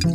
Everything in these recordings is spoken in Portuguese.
Olá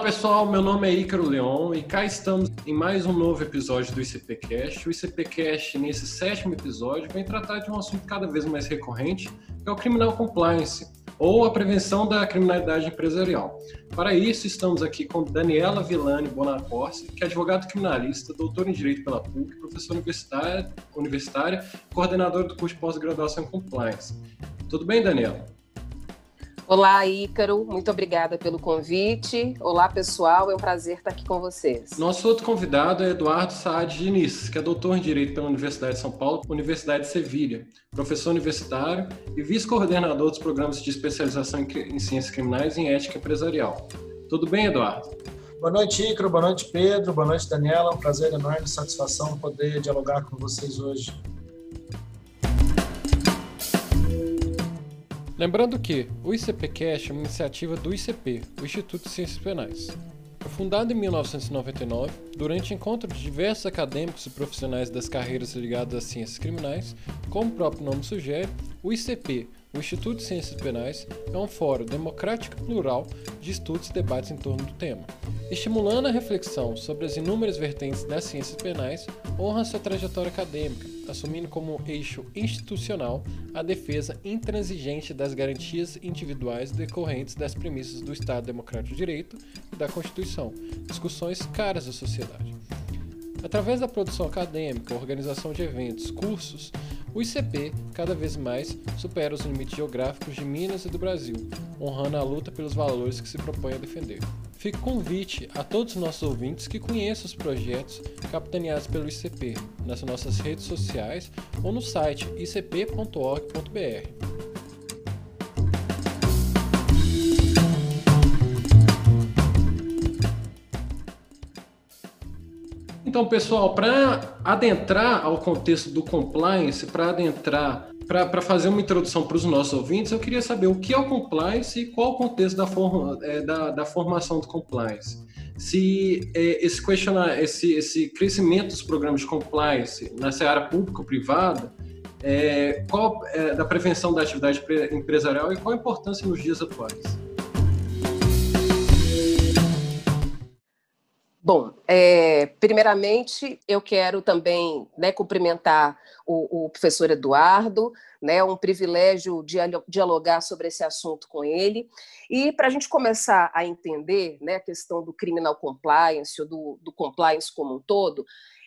pessoal, meu nome é Ícaro Leon e cá estamos em mais um novo episódio do ICPcast. O ICPcast, nesse sétimo episódio, vem tratar de um assunto cada vez mais recorrente, que é o Criminal Compliance, ou a prevenção da criminalidade empresarial. Para isso, estamos aqui com Daniela Villani Bonacorsi, que é advogado criminalista, doutor em Direito pela PUC, professora universitária, universitária coordenadora do curso de pós-graduação em Compliance. Tudo bem, Daniela? Olá, Ícaro, muito obrigada pelo convite. Olá, pessoal, é um prazer estar aqui com vocês. Nosso outro convidado é Eduardo Saad Diniz, que é doutor em Direito pela Universidade de São Paulo, Universidade de Sevilha, professor universitário e vice-coordenador dos programas de especialização em Ciências Criminais e em Ética Empresarial. Tudo bem, Eduardo? Boa noite, Ícaro, boa noite, Pedro, boa noite, Daniela. É um prazer enorme, satisfação poder dialogar com vocês hoje. Lembrando que o ICPcast é uma iniciativa do ICP, o Instituto de Ciências Penais. Foi fundado em 1999, durante encontro de diversos acadêmicos e profissionais das carreiras ligadas às ciências criminais, como o próprio nome sugere, o ICP, o Instituto de Ciências Penais, é um fórum democrático e plural de estudos e debates em torno do tema. Estimulando a reflexão sobre as inúmeras vertentes das ciências penais, honra sua trajetória acadêmica, assumindo como eixo institucional a defesa intransigente das garantias individuais decorrentes das premissas do Estado Democrático de Direito e da Constituição, discussões caras à sociedade. Através da produção acadêmica, organização de eventos, cursos, o ICP cada vez mais supera os limites geográficos de Minas e do Brasil, honrando a luta pelos valores que se propõe a defender. Fica convite a todos os nossos ouvintes que conheçam os projetos capitaneados pelo ICP nas nossas redes sociais ou no site icp.org.br. Então, pessoal, para adentrar ao contexto do compliance, para adentrar para fazer uma introdução para os nossos ouvintes, eu queria saber o que é o compliance e qual o contexto da, forma, é, da, da formação do compliance. Se é, esse, questionar, esse, esse crescimento dos programas de compliance na seara pública ou privada, é, qual é, da prevenção da atividade empresarial e qual a importância nos dias atuais? Bom, é, primeiramente eu quero também né, cumprimentar o, o, professor Eduardo, né, um privilégio dialogar sobre esse assunto com ele. E para a gente começar a entender né, a questão do criminal compliance, ou do, do compliance como um todo,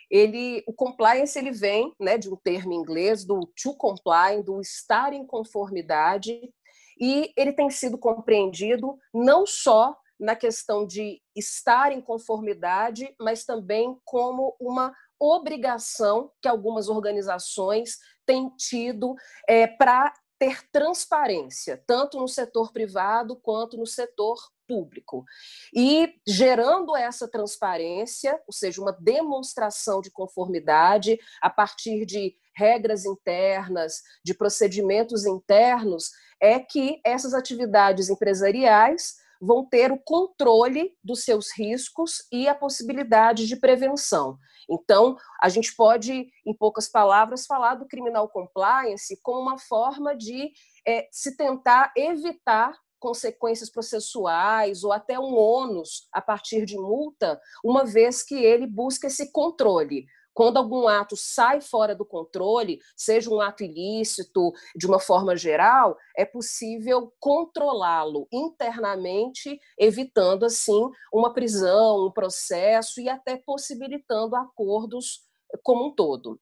ele, o compliance ele vem né, de um termo em inglês, do to comply, do estar em conformidade, e ele tem sido compreendido não só na questão de estar em conformidade, mas também como uma obrigação que algumas organizações têm tido é, para ter transparência, tanto no setor privado quanto no setor público. E gerando essa transparência, ou seja, uma demonstração de conformidade a partir de regras internas, de procedimentos internos, é que essas atividades empresariais vão ter o controle dos seus riscos e a possibilidade de prevenção. Então, a gente pode, em poucas palavras, falar do criminal compliance como uma forma de é, se tentar evitar consequências processuais ou até um ônus a partir de multa, uma vez que ele busca esse controle. Quando algum ato sai fora do controle, seja um ato ilícito, de uma forma geral, é possível controlá-lo internamente, evitando, assim, uma prisão, um processo e até possibilitando acordos como um todo.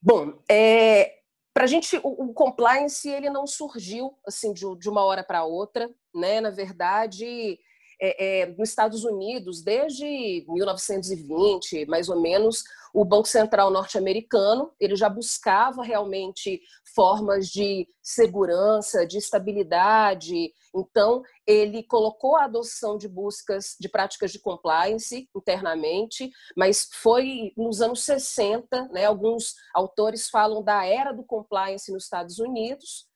Bom, é, para a gente, o, o, compliance ele não surgiu assim de, de uma hora para outra, né? Na verdade, é, é, nos Estados Unidos, desde 1920, mais ou menos, o Banco Central norte-americano ele já buscava realmente formas de segurança, de estabilidade. Então, ele colocou a adoção de buscas de práticas de compliance internamente, mas foi nos anos 60, né, alguns autores falam da era do compliance nos Estados Unidos,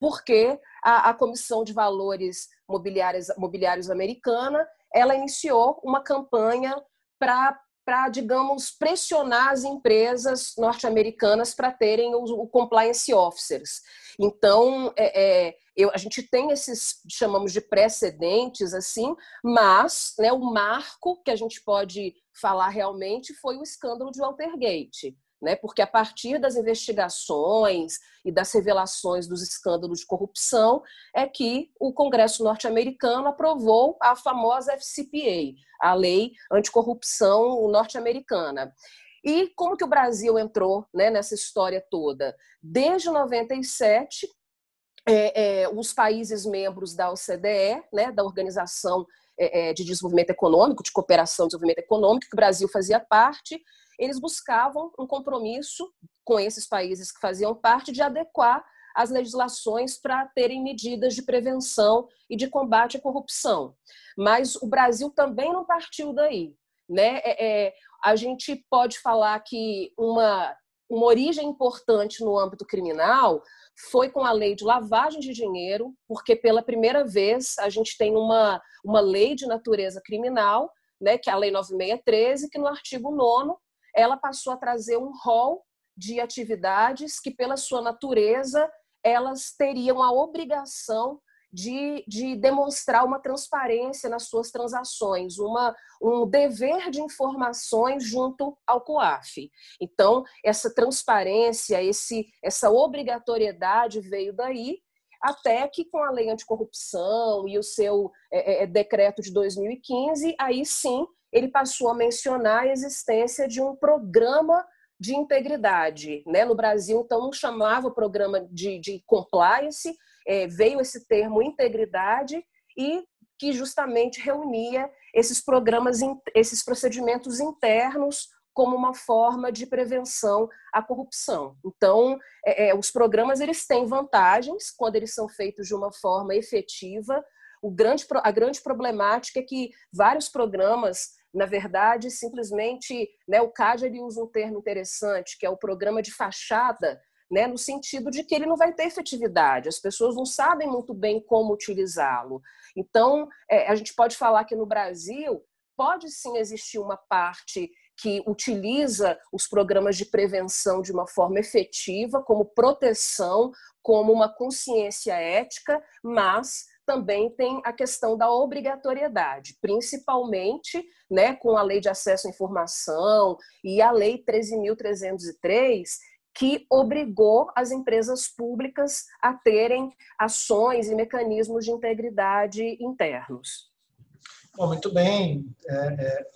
porque a, a Comissão de Valores Mobiliários, Mobiliários Americana ela iniciou uma campanha para digamos, pressionar as empresas norte-americanas para terem o, o, compliance officers. Então, é, é, eu, a gente tem esses, chamamos de precedentes, assim, mas né, o marco que a gente pode falar realmente foi o escândalo de Watergate né? porque a partir das investigações e das revelações dos escândalos de corrupção é que o Congresso norte-americano aprovou a famosa FCPA, a Lei Anticorrupção norte-americana. E como que o Brasil entrou né, nessa história toda? Desde 97, é, é, os países membros da OCDE, né, da Organização é, é, de Desenvolvimento Econômico, de Cooperação e Desenvolvimento Econômico, que o Brasil fazia parte, eles buscavam um compromisso com esses países que faziam parte de adequar as legislações para terem medidas de prevenção e de combate à corrupção. Mas o Brasil também não partiu daí. Né? É, é, a gente pode falar que uma, uma origem importante no âmbito criminal foi com a lei de lavagem de dinheiro, porque pela primeira vez a gente tem uma, uma lei de natureza criminal, né, que é a Lei 9613, que no artigo 9 ela passou a trazer um rol de atividades que, pela sua natureza, elas teriam a obrigação de, de demonstrar uma transparência nas suas transações, uma, um dever de informações junto ao COAF. Então, essa transparência, esse, essa obrigatoriedade veio daí, até que com a lei anticorrupção e o seu é, é, decreto de 2015, aí sim ele passou a mencionar a existência de um programa de integridade. Né? No Brasil, então, não chamava programa de, de compliance, é, veio esse termo integridade e que justamente reunia esses programas, esses procedimentos internos como uma forma de prevenção à corrupção. Então, é, é, os programas eles têm vantagens quando eles são feitos de uma forma efetiva. O grande, a grande problemática é que vários programas na verdade, simplesmente, né, o CAD ele usa um termo interessante, que é o programa de fachada, né, no sentido de que ele não vai ter efetividade, as pessoas não sabem muito bem como utilizá-lo. Então, é, a gente pode falar que no Brasil pode sim existir uma parte que utiliza os programas de prevenção de uma forma efetiva, como proteção, como uma consciência ética, mas também tem a questão da obrigatoriedade, principalmente né, com a Lei de Acesso à Informação e a Lei 13.303, que obrigou as empresas públicas a terem ações e mecanismos de integridade internos. Bom, muito bem, é, é,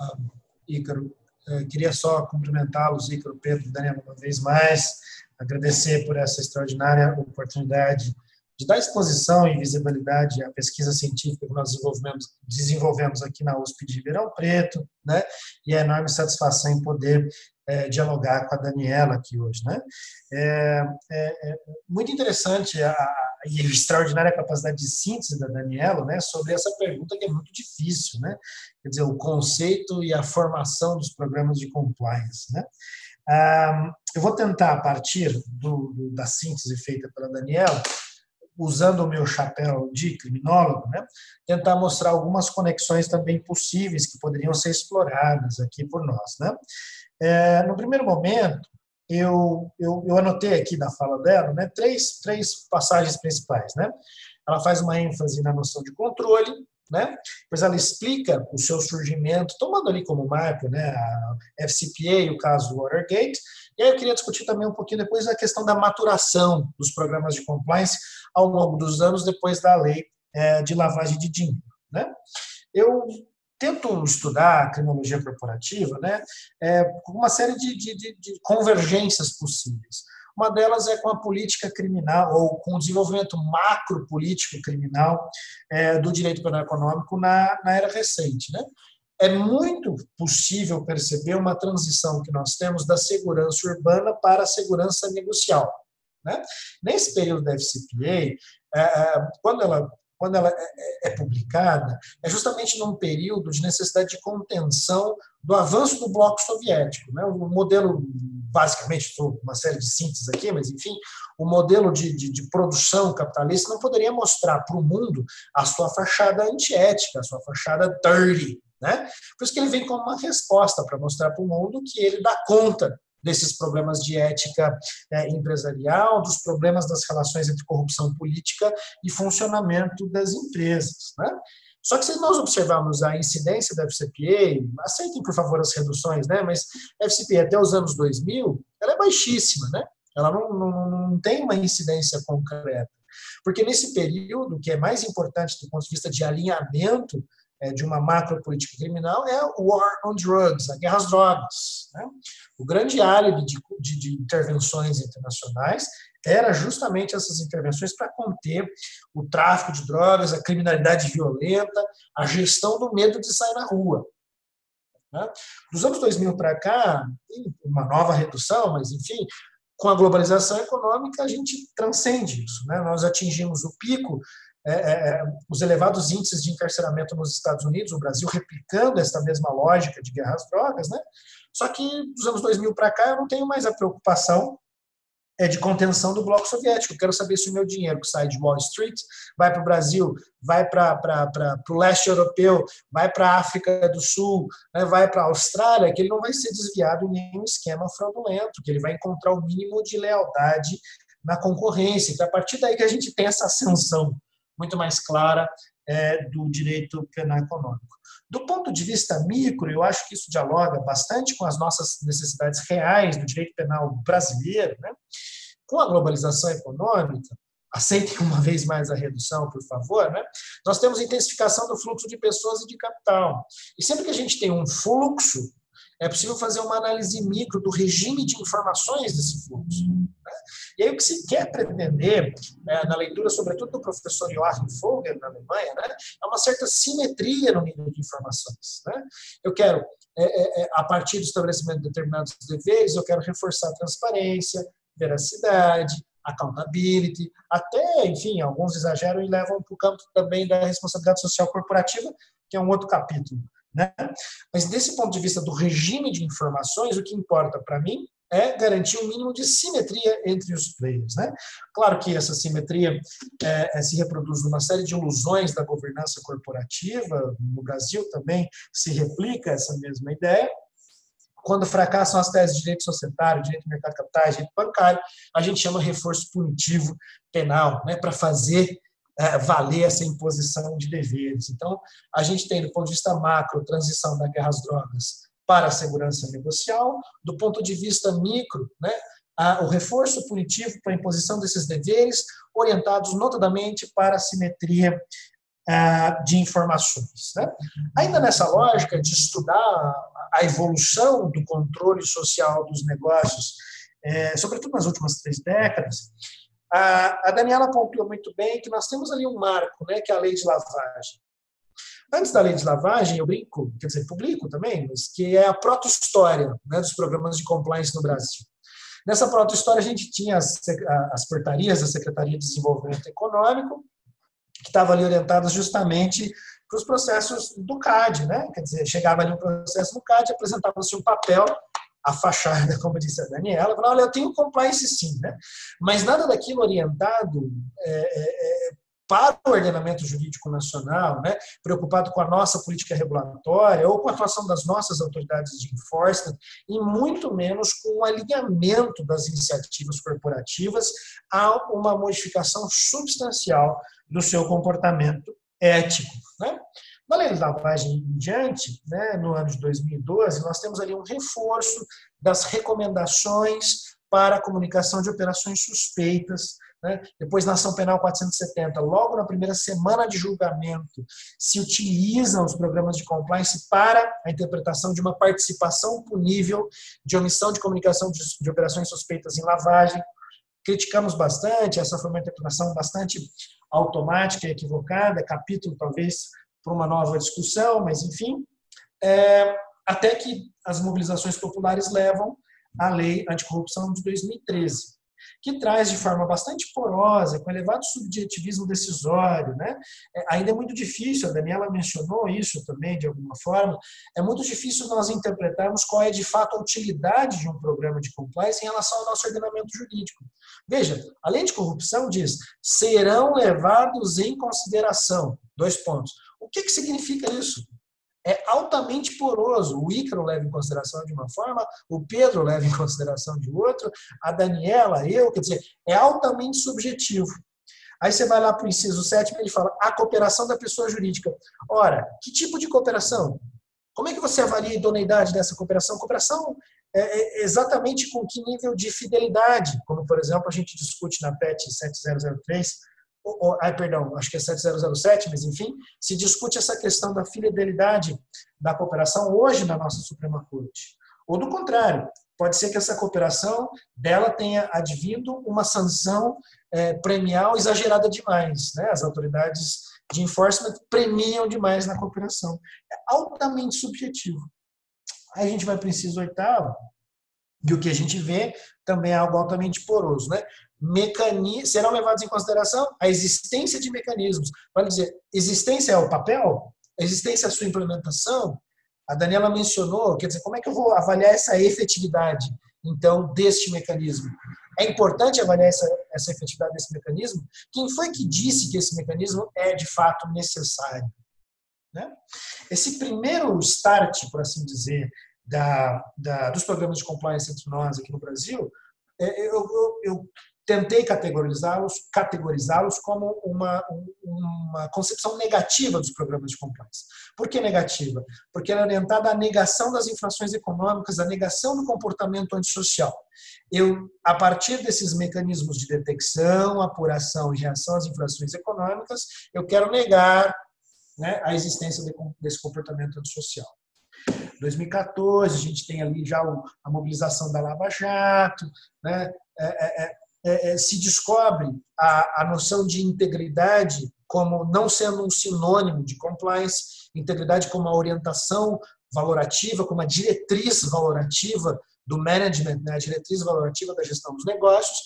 Ícaro. É, queria só cumprimentá-los, Ícaro, Pedro Daniel, uma vez mais, agradecer por essa extraordinária oportunidade de dar exposição e visibilidade à pesquisa científica que nós desenvolvemos, desenvolvemos aqui na USP de Ribeirão Preto, né? E é enorme satisfação em poder é, dialogar com a Daniela aqui hoje, né? É, é, é muito interessante a, a, e a extraordinária capacidade de síntese da Daniela, né? Sobre essa pergunta que é muito difícil, né? Quer dizer, o conceito e a formação dos programas de compliance, né? Ah, eu vou tentar, a partir do, do, da síntese feita pela Daniela, usando o meu chapéu de criminólogo, né, tentar mostrar algumas conexões também possíveis que poderiam ser exploradas aqui por nós. Né. É, no primeiro momento, eu, eu, eu, anotei aqui na fala dela né, três, três passagens principais. Né. Ela faz uma ênfase na noção de controle, né? Depois ela explica o seu surgimento, tomando ali como marco né, a FCPA, o caso Watergate, e aí eu queria discutir também um pouquinho depois a questão da maturação dos programas de compliance ao longo dos anos depois da lei é, de lavagem de dinheiro. Né? Eu tento estudar a criminologia corporativa né, é, com uma série de, de, de convergências possíveis. Uma delas é com a política criminal, ou com o desenvolvimento macro político criminal é, do direito penal econômico na, na era recente. Né? É muito possível perceber uma transição que nós temos da segurança urbana para a segurança negocial. Né? Nesse período da FCPA, é, é, quando ela quando ela é, é, publicada, é justamente num período de necessidade de contenção do avanço do bloco soviético. Né? O modelo, basicamente, estou uma série de sínteses aqui, mas enfim, o modelo de, de, de produção capitalista não poderia mostrar para o mundo a sua fachada antiética, a sua fachada dirty. Né? Por isso que ele vem como uma resposta para mostrar para o mundo que ele dá conta desses problemas de ética é, empresarial, dos problemas das relações entre corrupção política e funcionamento das empresas. Né? Só que se nós observarmos a incidência da FCPA, aceitem por favor as reduções, né? mas a FCPA até os anos 2000, ela é baixíssima, né? ela não, não, não tem uma incidência concreta. Porque nesse período, que é mais importante do ponto de vista de alinhamento de uma macropolítica criminal é o War on Drugs, a guerra às drogas. Né? O grande álibi de, de, de intervenções internacionais era justamente essas intervenções para conter o tráfico de drogas, a criminalidade violenta, a gestão do medo de sair na rua. Né? Dos anos 2000 para cá, uma nova redução, mas enfim, com a globalização econômica a gente transcende isso. Né? Nós atingimos o pico é, é, é, os elevados índices de encarceramento nos Estados Unidos, o Brasil replicando essa mesma lógica de guerra às drogas, né? Só que dos anos 2000 para cá eu não tenho mais a preocupação é de contenção do bloco soviético. Eu quero saber se o meu dinheiro que sai de Wall Street vai para o Brasil, vai para o leste europeu, vai para a África do Sul, né, vai para a Austrália, que ele não vai ser desviado em nenhum esquema fraudulento, que ele vai encontrar o mínimo de lealdade na concorrência. Então, a partir daí que a gente tem essa ascensão muito mais clara é, do direito penal econômico. Do ponto de vista micro, eu acho que isso dialoga bastante com as nossas necessidades reais do direito penal brasileiro. Né? Com a globalização econômica, aceitem uma vez mais a redução, por favor, né? nós temos intensificação do fluxo de pessoas e de capital. E sempre que a gente tem um fluxo, é possível fazer uma análise micro do regime de informações desse fluxo. Né? E aí o que se quer pretender, é, na leitura, sobretudo do professor Joachim Vogel, na Alemanha, né, é uma certa simetria no nível de informações. Né? Eu quero, é, é, é, a partir do estabelecimento de determinados deveres, eu quero reforçar a transparência, veracidade, accountability, até, enfim, alguns exageram e levam para o campo também da responsabilidade social corporativa, que é um outro capítulo. Né? Mas, desse ponto de vista do regime de informações, o que importa para mim é garantir um mínimo de simetria entre os players. Né? Claro que essa simetria é, é, se reproduz numa série de ilusões da governança corporativa, no Brasil também se replica essa mesma ideia. Quando fracassam as teses de direito societário, direito do mercado de capitais, direito bancário, a gente chama reforço punitivo penal, né, para fazer é, valer essa imposição de deveres. Então, a gente tem, do ponto de vista macro, transição da guerra às drogas para a segurança negocial, do ponto de vista micro, né, a, o reforço punitivo para a imposição desses deveres, orientados notadamente para a simetria a, de informações. Né? Ainda nessa lógica de estudar a evolução do controle social dos negócios, é, sobretudo nas últimas três décadas, a, a Daniela pontuou muito bem que nós temos ali um marco, né, que é a lei de lavagem. Antes da lei de lavagem, eu brinco, quer dizer, publico também, mas que é a proto-história né, dos programas de compliance no Brasil. Nessa proto-história, a gente tinha as, as portarias da Secretaria de Desenvolvimento Econômico, que estavam ali orientadas justamente para os processos do CAD, né? Quer dizer, chegava ali um processo do CAD, apresentava-se um papel a fachada, como disse a Daniela, falou, olha, eu tenho compliance sim, né? mas nada daquilo orientado é, é, é, para o ordenamento jurídico nacional, né? preocupado com a nossa política regulatória ou com a atuação das nossas autoridades de enforcement, e muito menos com o alinhamento das iniciativas corporativas a uma modificação substancial do seu comportamento ético. Né? Na lavagem em diante, né, no ano de 2012, nós temos ali um reforço das recomendações para a comunicação de operações suspeitas. Né? Depois, na ação penal 470, logo na primeira semana de julgamento, se utilizam os programas de compliance para a interpretação de uma participação punível de omissão de comunicação de, de operações suspeitas em lavagem. Criticamos bastante, essa foi uma interpretação bastante automática e equivocada, capítulo talvez para uma nova discussão, mas enfim, é, até que as mobilizações populares levam à lei anticorrupção de 2013. que traz de forma bastante porosa, com elevado subjetivismo decisório. Né? É, ainda é muito difícil, a Daniela mencionou isso também de alguma forma, é muito difícil nós interpretarmos qual é de fato a utilidade de um programa de compliance em relação ao nosso ordenamento jurídico. Veja, além de corrupção, diz, serão levados em consideração. Dois pontos. O que, que significa isso? é altamente poroso. O Ícaro leva em consideração de uma forma, o Pedro leva em consideração de outra, a Daniela, eu, quer dizer, é altamente subjetivo. Aí você vai lá para o inciso sétimo e ele fala a cooperação da pessoa jurídica. Ora, que tipo de cooperação? Como é que você avalia a idoneidade dessa cooperação? Cooperação é, é exatamente com que nível de fidelidade, como, por exemplo, a gente discute na PET 7003, ou, ai, perdão, acho que é 7007, mas enfim, se discute essa questão da fidelidade da cooperação hoje na nossa Suprema Corte. Ou do contrário, pode ser que essa cooperação dela tenha advindo uma sanção é, premial exagerada demais. Né? As autoridades de enforcement premiam demais na cooperação. É altamente subjetivo. Aí a gente vai para o inciso oitavo, e o que a gente vê também é algo altamente poroso. Né? Mecani serão levados em consideração a existência de mecanismos. Vale dizer, existência é o papel? Existência é a sua implementação? A Daniela mencionou, quer dizer, como é que eu vou avaliar essa efetividade, então, deste mecanismo? É importante avaliar essa, essa efetividade desse mecanismo? Quem foi que disse que esse mecanismo é, de fato, necessário? Né? Esse primeiro start, por assim dizer, da, da, dos programas de compliance entre nós aqui no Brasil, é, eu, eu, eu tentei categorizá-los categorizá-los como uma, uma concepção negativa dos programas de compliance. Por que negativa? Porque ela é orientada à negação das infrações econômicas, à negação do comportamento antissocial. Eu, a partir desses mecanismos de detecção, apuração e reação às infrações econômicas, eu quero negar né, a existência de, desse comportamento antissocial. 2014, a gente tem ali já a mobilização da Lava Jato, né? É, é, é é, se descobre a, a noção de integridade como não sendo um sinônimo de compliance, integridade como uma orientação valorativa, como uma diretriz valorativa do management, né, a diretriz valorativa da gestão dos negócios,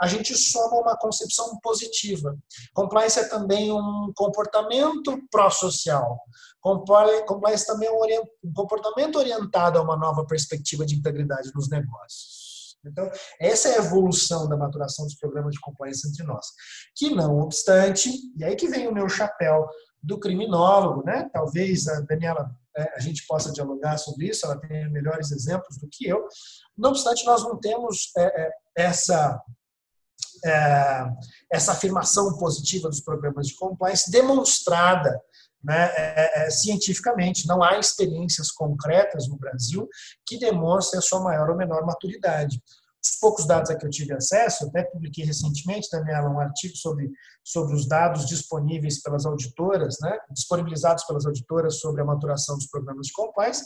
a gente soma uma concepção positiva. Compliance é também um comportamento pró-social. Compliance também é um comportamento orientado a uma nova perspectiva de integridade nos negócios. Então, essa é a evolução da maturação dos programas de compliance entre nós. Que não obstante, e aí que vem o meu chapéu do criminólogo, né? Talvez a Daniela é, a gente possa dialogar sobre isso, ela tem melhores exemplos do que eu. Não obstante, nós não temos é, é, essa essa afirmação positiva dos programas de compliance demonstrada né, é, é, cientificamente. Não há experiências concretas no Brasil que demonstrem a sua maior ou menor maturidade. Os poucos dados a que eu tive acesso, até publiquei recentemente, Daniela, um artigo sobre, sobre os dados disponíveis pelas auditoras, né, disponibilizados pelas auditoras sobre a maturação dos programas de compliance.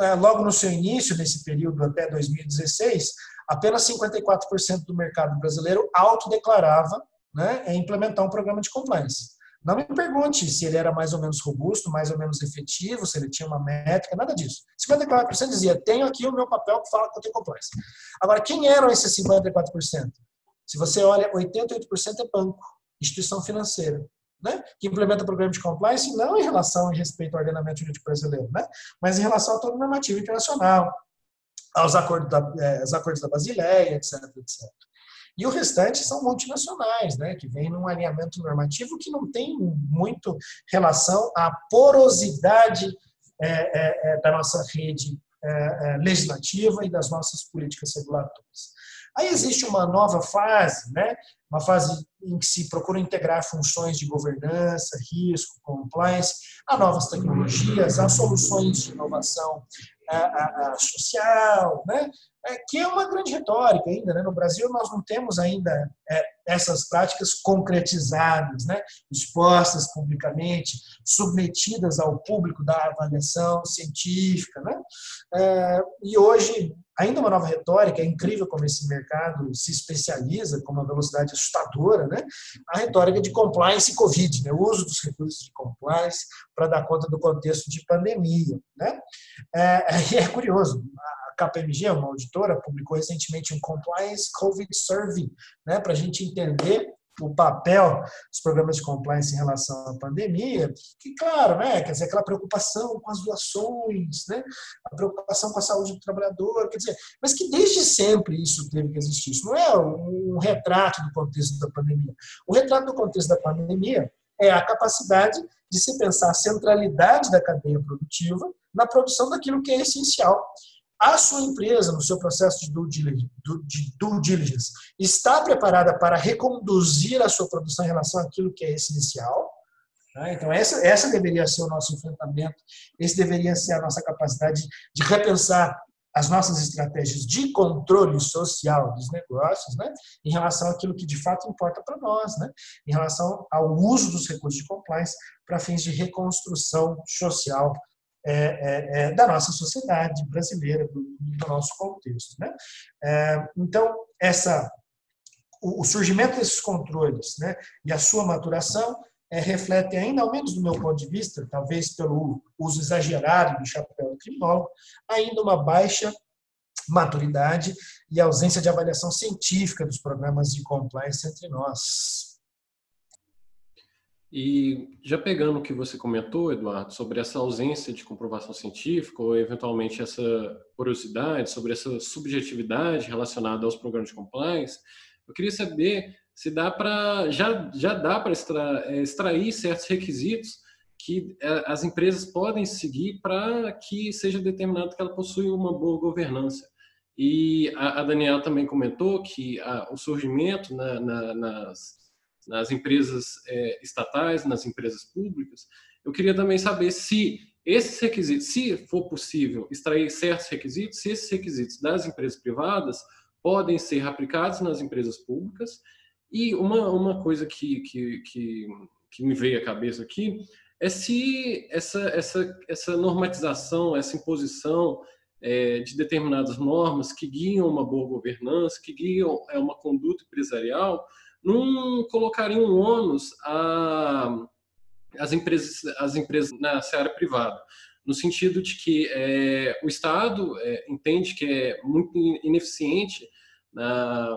É, logo no seu início, nesse período até 2016, apenas 54% do mercado brasileiro autodeclarava né, implementar um programa de compliance. Não me pergunte se ele era mais ou menos robusto, mais ou menos efetivo, se ele tinha uma métrica, nada disso. 54% dizia, tenho aqui o meu papel que fala que eu tenho compliance. Agora, quem eram esses 54%? Se você olha, 88% é banco, instituição financeira, né? que implementa programa de compliance não em relação em respeito ao ordenamento jurídico brasileiro, né? mas em relação a todo o normativo internacional, aos acordos da, acordos da Basileia, etc, etc. E o restante são multinacionais, né, que vêm num alinhamento normativo que não tem muito relação à porosidade é, é, é da nossa rede é, é, legislativa e das nossas políticas regulatórias. Aí existe uma nova fase, né? uma fase em que se procura integrar funções de governança, risco, compliance, a novas tecnologias, a soluções de inovação a, a, social, né? É, que é uma grande retórica ainda. Né? No Brasil, nós não temos ainda é, essas práticas concretizadas, né? expostas publicamente, submetidas ao público da avaliação científica. Né? É, e hoje, ainda uma nova retórica, é incrível como esse mercado se especializa com uma velocidade assustadora, né? a retórica de compliance e Covid, né? o uso dos recursos de compliance para dar conta do contexto de pandemia. Né? É, é curioso, KPMG, uma auditora, publicou recentemente um Compliance COVID Survey, né, para a gente entender o papel dos programas de compliance em relação à pandemia, que, claro, né, quer dizer, aquela preocupação com as doações, né, a preocupação com a saúde do trabalhador, quer dizer, mas que desde sempre isso teve que existir. Isso não é um retrato do contexto da pandemia. O retrato do contexto da pandemia é a capacidade de se pensar a centralidade da cadeia produtiva na produção daquilo que é essencial a sua empresa, no seu processo de due diligence, está preparada para reconduzir a sua produção em relação àquilo que é essencial. Né? Então, essa, essa deveria ser o nosso enfrentamento, esse deveria ser a nossa capacidade de repensar as nossas estratégias de controle social dos negócios, né, em relação àquilo que de fato importa para nós, né, em relação ao uso dos recursos de compliance para fins de reconstrução social é, é, é, da nossa sociedade brasileira, do, do nosso contexto. Né? É, então, essa, o, o, surgimento desses controles né, e a sua maturação é, reflete ainda, ao menos do meu ponto de vista, talvez pelo uso exagerado do chapéu do criminólogo, ainda uma baixa maturidade e ausência de avaliação científica dos programas de compliance entre nós. E já pegando o que você comentou, Eduardo, sobre essa ausência de comprovação científica ou eventualmente essa curiosidade sobre essa subjetividade relacionada aos programas de compliance, eu queria saber se dá para já já dá para extra, é, extrair certos requisitos que é, as empresas podem seguir para que seja determinado que ela possui uma boa governança. E a, a Daniela também comentou que a, o surgimento na, na, nas nas empresas é, estatais, nas empresas públicas, eu queria também saber se esses requisitos, se for possível extrair certos requisitos, se esses requisitos das empresas privadas podem ser aplicados nas empresas públicas. E uma, uma coisa que, que, que, que me veio à cabeça aqui é se essa, essa, essa normatização, essa imposição é, de determinadas normas que guiam uma boa governança, que guiam é, uma conduta empresarial, não colocaria um ônus às empresas, empresas na seara privada, no sentido de que é, o Estado é, entende que é muito ineficiente na,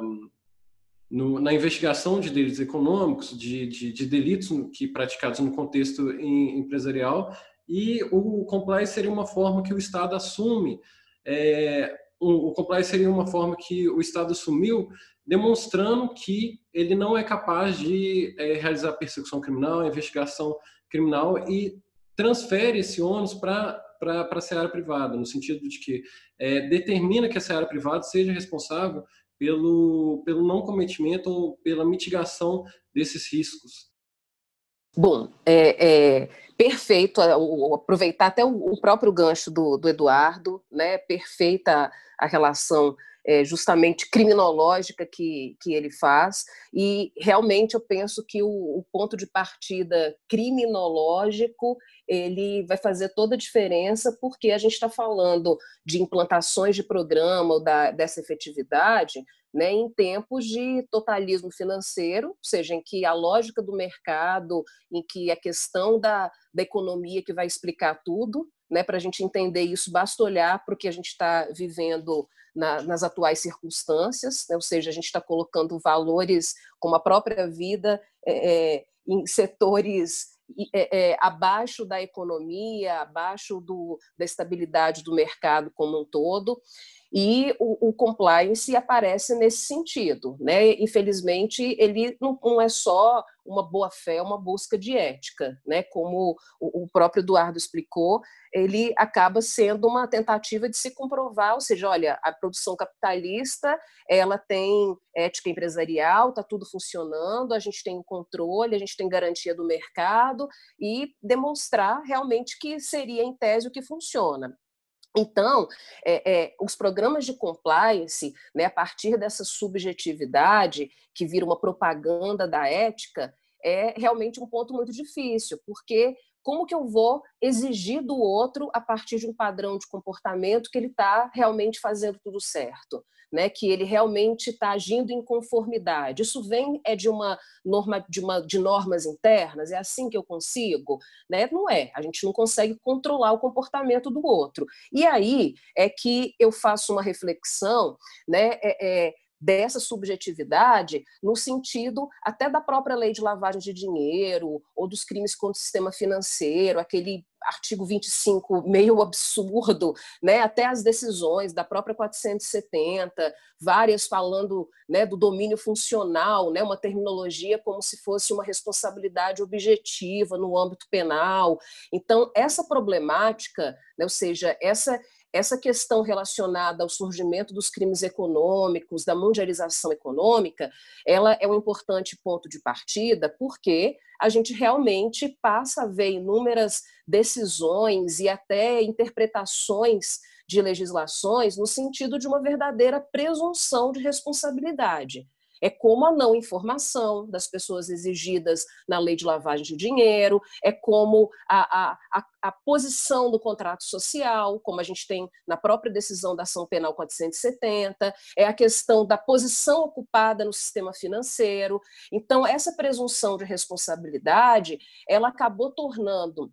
no, na investigação de delitos econômicos, de, de, de, delitos que praticados no contexto empresarial, e o compliance seria uma forma que o Estado assume, é, o, o compliance seria uma forma que o Estado assumiu demonstrando que ele não é capaz de é, realizar persecução criminal, investigação criminal e transfere esse ônus para para a seara privada, no sentido de que é, determina que a seara privada seja responsável pelo, pelo não cometimento ou pela mitigação desses riscos. Bom, é, é perfeito aproveitar até o, próprio gancho do, do Eduardo, né? Perfeita a relação é, justamente criminológica que, que ele faz, e realmente eu penso que o, o, ponto de partida criminológico ele vai fazer toda a diferença, porque a gente está falando de implantações de programa da, dessa efetividade né, em tempos de totalismo financeiro, ou seja, em que a lógica do mercado, em que a questão da, da economia que vai explicar tudo, né, para a gente entender isso, basta olhar para o que a gente está vivendo na, nas atuais circunstâncias, né? ou seja, a gente está colocando valores como a própria vida é, é em setores é, é, abaixo da economia, abaixo do, da estabilidade do mercado como um todo. E o, o, compliance aparece nesse sentido. Né? Infelizmente, ele não, não é só uma boa-fé, é uma busca de ética. Né? Como o, o próprio Eduardo explicou, ele acaba sendo uma tentativa de se comprovar, ou seja, olha, a produção capitalista ela tem ética empresarial, está tudo funcionando, a gente tem controle, a gente tem garantia do mercado e demonstrar realmente que seria em tese o que funciona. Então, é, é, os programas de compliance, né, a partir dessa subjetividade que vira uma propaganda da ética, é realmente um ponto muito difícil, porque como que eu vou exigir do outro a partir de um padrão de comportamento que ele está realmente fazendo tudo certo? Né, que ele realmente está agindo em conformidade. Isso vem é de uma norma de, uma, de normas internas, é assim que eu consigo? Né? Não é, a gente não consegue controlar o comportamento do outro. E aí é que eu faço uma reflexão, né? É, é, dessa subjetividade no sentido até da própria lei de lavagem de dinheiro ou dos crimes contra o sistema financeiro, aquele artigo 25 meio absurdo, né? até as decisões da própria 470, várias falando né, do domínio funcional, né, uma terminologia como se fosse uma responsabilidade objetiva no âmbito penal. Então, essa problemática, né, ou seja, essa essa questão relacionada ao surgimento dos crimes econômicos, da mundialização econômica, ela é um importante ponto de partida, porque a gente realmente passa a ver inúmeras decisões e até interpretações de legislações no sentido de uma verdadeira presunção de responsabilidade. É como a não informação das pessoas exigidas na lei de lavagem de dinheiro, é como a, a, a, posição do contrato social, como a gente tem na própria decisão da ação penal 470, é a questão da posição ocupada no sistema financeiro. Então, essa presunção de responsabilidade, ela acabou tornando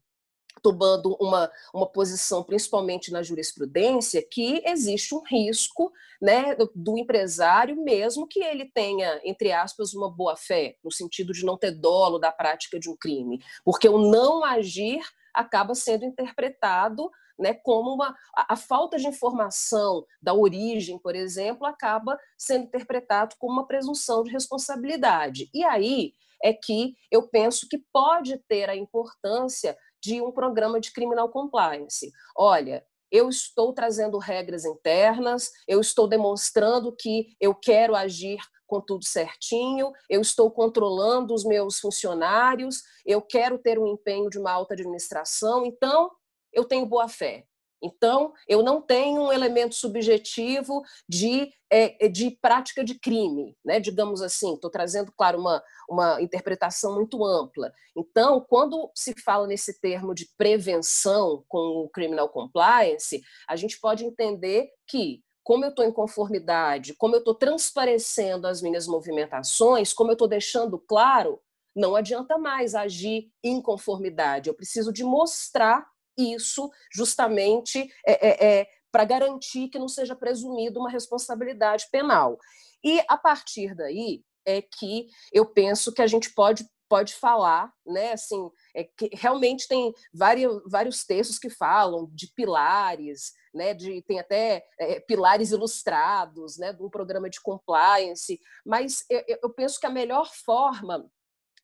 tomando uma, uma posição, principalmente na jurisprudência, que existe um risco né, do, do, empresário, mesmo que ele tenha, entre aspas, uma boa-fé, no sentido de não ter dolo da prática de um crime, porque o não agir acaba sendo interpretado né, como uma a, a, falta de informação da origem, por exemplo, acaba sendo interpretado como uma presunção de responsabilidade. E aí é que eu penso que pode ter a importância de um programa de criminal compliance. Olha, eu estou trazendo regras internas, eu estou demonstrando que eu quero agir com tudo certinho, eu estou controlando os meus funcionários, eu quero ter um empenho de uma alta administração, então eu tenho boa fé. Então, eu não tenho um elemento subjetivo de, é, é, de prática de crime, né? digamos assim. Estou trazendo, claro, uma, uma interpretação muito ampla. Então, quando se fala nesse termo de prevenção com o criminal compliance, a gente pode entender que como eu estou em conformidade, como eu estou transparecendo as minhas movimentações, como eu estou deixando claro, não adianta mais agir em conformidade. Eu preciso de mostrar isso justamente é, é, é para garantir que não seja presumido uma responsabilidade penal. E a partir daí é que eu penso que a gente pode pode falar, né? Assim, é que realmente tem vários, vários textos que falam de pilares, né? De tem até é, pilares ilustrados, né? De um programa de compliance. Mas eu, eu penso que a melhor forma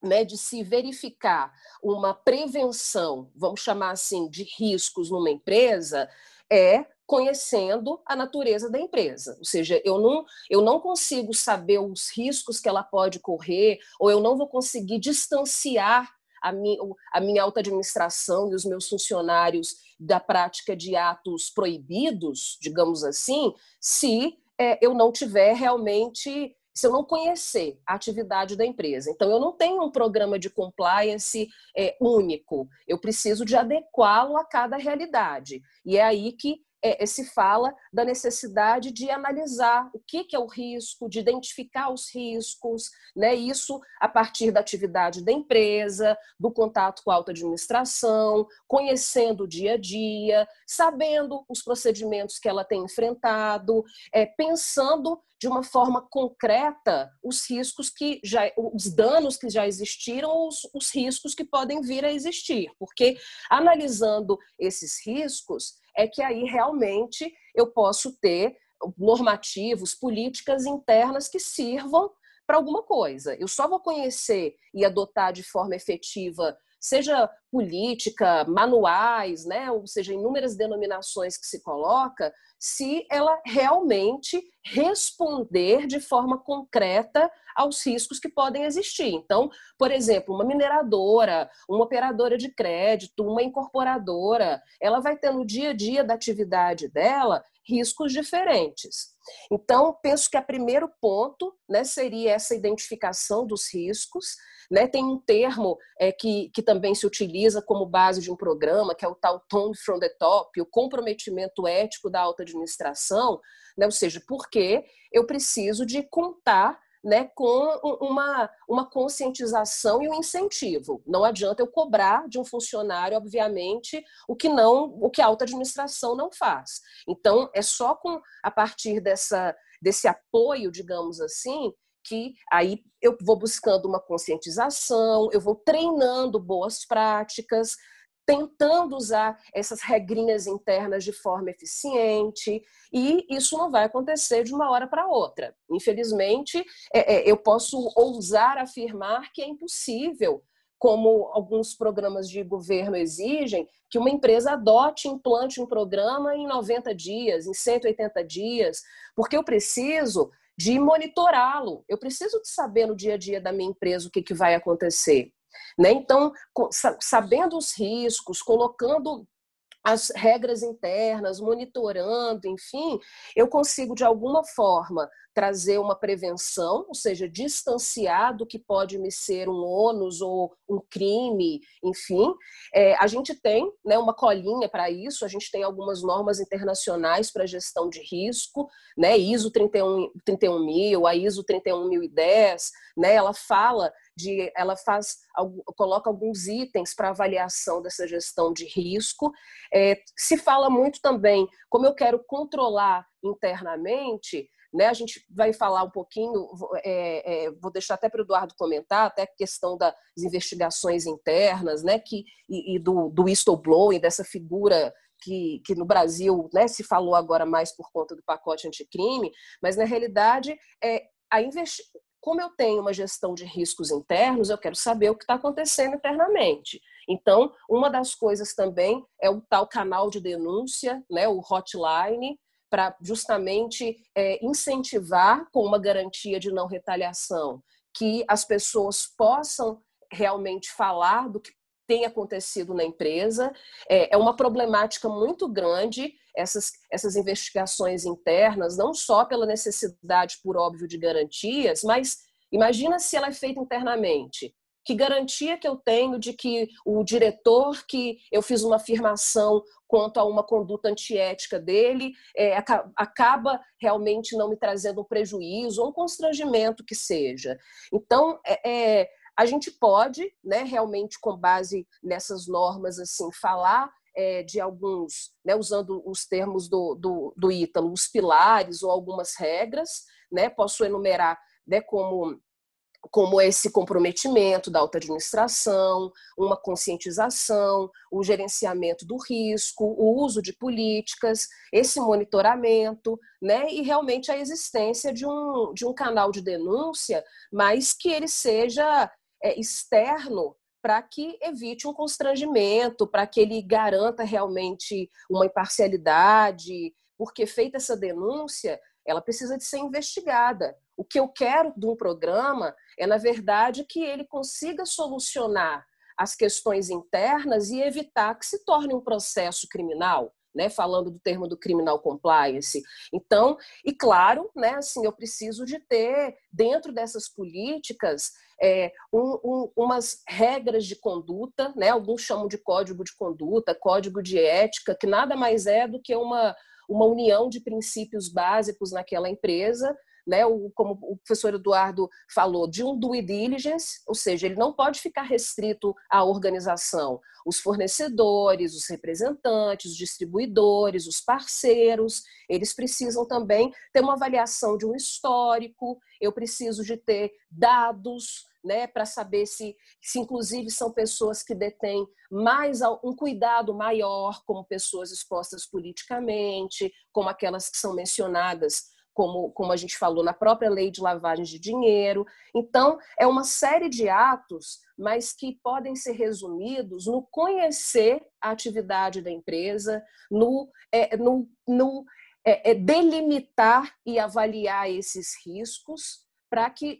né, de se verificar uma prevenção, vamos chamar assim, de riscos numa empresa, é conhecendo a natureza da empresa. Ou seja, eu não, eu não consigo saber os riscos que ela pode correr, ou eu não vou conseguir distanciar a minha, a minha alta administração e os meus funcionários da prática de atos proibidos, digamos assim, se é, eu não tiver realmente se eu não conhecer a atividade da empresa. Então, eu não tenho um programa de compliance é, único, eu preciso de adequá-lo a cada realidade. E é aí que é, se fala da necessidade de analisar o que, que, é o risco, de identificar os riscos, né? isso a partir da atividade da empresa, do contato com a alta administração, conhecendo o dia a dia, sabendo os procedimentos que ela tem enfrentado, é, pensando de uma forma concreta os riscos que já, os danos que já existiram, os, os riscos que podem vir a existir, porque analisando esses riscos, é que aí realmente eu posso ter normativos, políticas internas que sirvam para alguma coisa. Eu só vou conhecer e adotar de forma efetiva, seja política, manuais, né, ou seja, inúmeras denominações que se coloca, se ela realmente responder de forma concreta aos riscos que podem existir. Então, por exemplo, uma mineradora, uma operadora de crédito, uma incorporadora, ela vai ter no dia a dia da atividade dela riscos diferentes. Então, penso que o primeiro ponto né, seria essa identificação dos riscos. Né? Tem um termo é, que, que também se utiliza como base de um programa, que é o tal tone from the top, o comprometimento ético da alta administração, né? ou seja, porque eu preciso de contar né, com uma, uma conscientização e um incentivo. Não adianta eu cobrar de um funcionário, obviamente, o que não, o que a alta administração não faz. Então, é só com a partir dessa, desse apoio, digamos assim, que aí eu vou buscando uma conscientização, eu vou treinando boas práticas, tentando usar essas regrinhas internas de forma eficiente, e isso não vai acontecer de uma hora para outra. Infelizmente, é, é, eu posso ousar afirmar que é impossível como alguns programas de governo exigem, que uma empresa adote implante um programa em 90 dias, em 180 dias, porque eu preciso de monitorá-lo, eu preciso de saber no dia a dia da minha empresa o que, que vai acontecer. Né? Então, sabendo os riscos, colocando as regras internas, monitorando, enfim, eu consigo de alguma forma trazer uma prevenção, ou seja, distanciar do que pode me ser um ônus ou um crime, enfim. É, a gente tem né, uma colinha para isso, a gente tem algumas normas internacionais para gestão de risco, né, ISO 31, 31000, a ISO 31010, né, ela fala de, ela faz, coloca alguns itens para avaliação dessa gestão de risco. É, se fala muito também, como eu quero controlar internamente, né, a gente vai falar um pouquinho, é, é, vou deixar até para o Eduardo comentar, até a questão das investigações internas, né, que, e, e do, do whistleblowing, dessa figura que, que, no Brasil né, se falou agora mais por conta do pacote anticrime, mas na realidade é, a investi como eu tenho uma gestão de riscos internos, eu quero saber o que está acontecendo internamente. Então, uma das coisas também é o tal canal de denúncia, né, o hotline, para justamente é, incentivar, com uma garantia de não retaliação, que as pessoas possam realmente falar do que tem acontecido na empresa. É, é uma problemática muito grande essas, essas investigações internas, não só pela necessidade, por óbvio, de garantias, mas imagina se ela é feita internamente. Que garantia que eu tenho de que o diretor que eu fiz uma afirmação quanto a uma conduta antiética dele é, acaba realmente não me trazendo um prejuízo ou um constrangimento que seja. Então, é, é, a gente pode, né, realmente com base nessas normas, assim, falar é, de alguns, né, usando os termos do, do, do Ítalo, os pilares ou algumas regras, né, posso enumerar né, como como esse comprometimento da alta administração, uma conscientização, o gerenciamento do risco, o uso de políticas, esse monitoramento, né, e realmente a existência de um, de um canal de denúncia, mas que ele seja é, externo para que evite um constrangimento, para que ele garanta realmente uma imparcialidade, porque feita essa denúncia, ela precisa de ser investigada. O que eu quero de um programa é, na verdade, que ele consiga solucionar as questões internas e evitar que se torne um processo criminal. Né, falando do termo do criminal compliance. Então, e claro, né, assim, eu preciso de ter dentro dessas políticas é, um, um, umas regras de conduta, né, alguns chamam de código de conduta, código de ética, que nada mais é do que uma, uma união de princípios básicos naquela empresa, né, o, como o professor Eduardo falou, de um due diligence, ou seja, ele não pode ficar restrito à organização. Os fornecedores, os representantes, os distribuidores, os parceiros, eles precisam também ter uma avaliação de um histórico, eu preciso de ter dados, né, para saber se, se, inclusive, são pessoas que detêm mais um cuidado maior, como pessoas expostas politicamente, como aquelas que são mencionadas, como, como a gente falou, na própria lei de lavagem de dinheiro. Então, é uma série de atos, mas que podem ser resumidos no conhecer a atividade da empresa, no, é, no, no é, é delimitar e avaliar esses riscos para que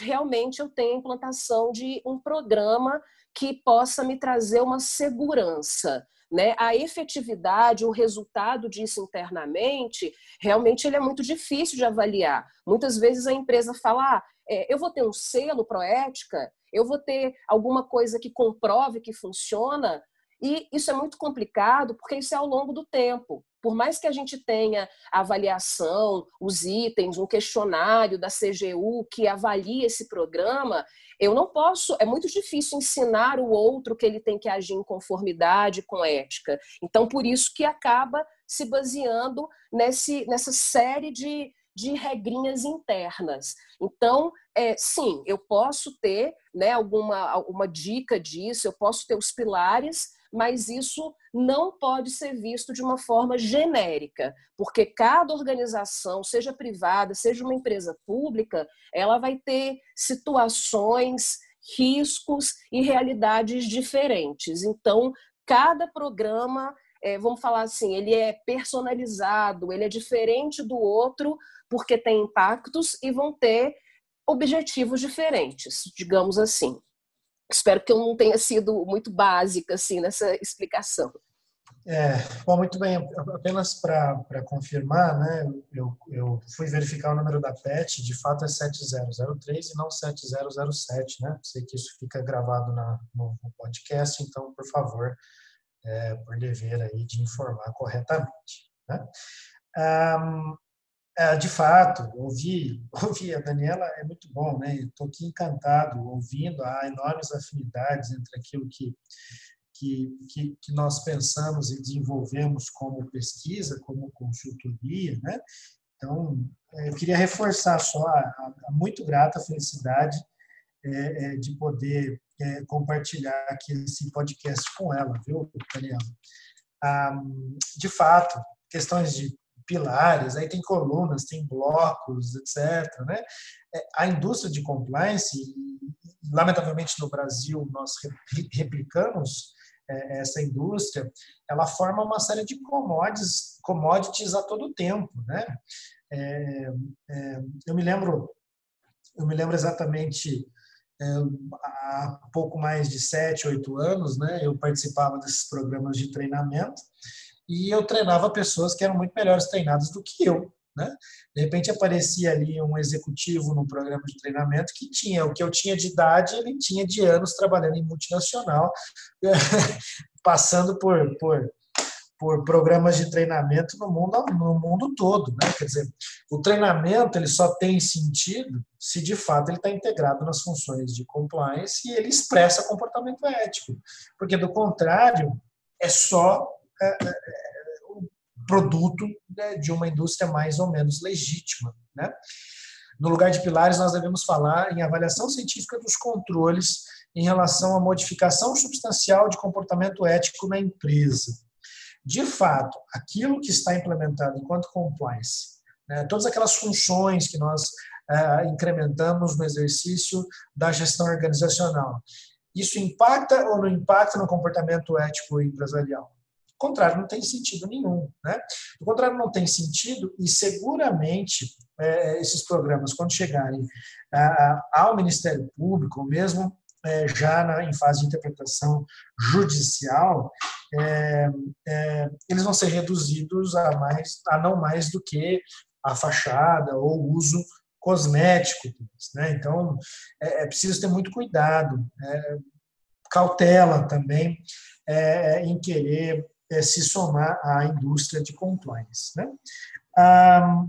realmente eu tenha a implantação de um programa que possa me trazer uma segurança. Né, a efetividade, o resultado disso internamente, realmente ele é muito difícil de avaliar. Muitas vezes a empresa fala, ah, é, eu vou ter um selo proética, eu vou ter alguma coisa que comprove que funciona, e isso é muito complicado porque isso é ao longo do tempo. Por mais que a gente tenha a avaliação, os itens, um questionário da CGU que avalie esse programa, eu não posso, é muito difícil ensinar o outro que ele tem que agir em conformidade com ética. Então, por isso que acaba se baseando nesse, nessa série de, de regrinhas internas. Então, é, sim, eu posso ter né, alguma, alguma dica disso, eu posso ter os pilares, mas isso não pode ser visto de uma forma genérica, porque cada organização, seja privada, seja uma empresa pública, ela vai ter situações, riscos e realidades diferentes. Então, cada programa, é, vamos falar assim, ele é personalizado, ele é diferente do outro, porque tem impactos e vão ter objetivos diferentes, digamos assim. Espero que eu não tenha sido muito básica assim nessa explicação. É, bom, muito bem. Apenas para confirmar, né, eu, eu fui verificar o número da PET, de fato é 7003 e não 7007, né? Sei que isso fica gravado na, no, podcast, então, por favor, é, por dever aí de informar corretamente. Né? Um, é, de fato, ouvir, ouvir a Daniela é muito bom, né? Estou aqui encantado ouvindo, há enormes afinidades entre aquilo que, que, que, que, nós pensamos e desenvolvemos como pesquisa, como consultoria, né? Então, é, eu queria reforçar só a, a muito grata felicidade é, é, de poder é, compartilhar aqui esse podcast com ela, viu, Daniela? Ah, de fato, questões de pilares, aí tem colunas, tem blocos, etc. Né? É, a indústria de compliance, lamentavelmente no Brasil nós replicamos é, essa indústria, ela forma uma série de commodities, commodities a todo tempo, né? É, é, eu me lembro, eu me lembro exatamente é, há pouco mais de sete, oito anos, né? Eu participava desses programas de treinamento e eu treinava pessoas que eram muito melhores treinadas do que eu. Né? De repente aparecia ali um executivo no programa de treinamento que tinha o que eu tinha de idade, ele tinha de anos trabalhando em multinacional, passando por, por, por programas de treinamento no mundo, no mundo todo. Né? Quer dizer, o treinamento ele só tem sentido se de fato ele está integrado nas funções de compliance e ele expressa comportamento ético, porque do contrário é só produto né, de uma indústria mais ou menos legítima. Né? No lugar de pilares, nós devemos falar em avaliação científica dos controles em relação à modificação substancial de comportamento ético na empresa. De fato, aquilo que está implementado enquanto compliance, né, todas aquelas funções que nós é, incrementamos no exercício da gestão organizacional, isso impacta ou não impacta no comportamento ético empresarial? O contrário não tem sentido nenhum. Né? O contrário não tem sentido e seguramente é, esses programas, quando chegarem ao Ministério Público, mesmo é, já na, em fase de interpretação judicial, é, é, eles vão ser reduzidos a, mais, a não mais do que a fachada ou uso cosmético. Né? Então, é, é, preciso ter muito cuidado, é, cautela também é, em querer é, se somar à indústria de compliance. Né? Ah,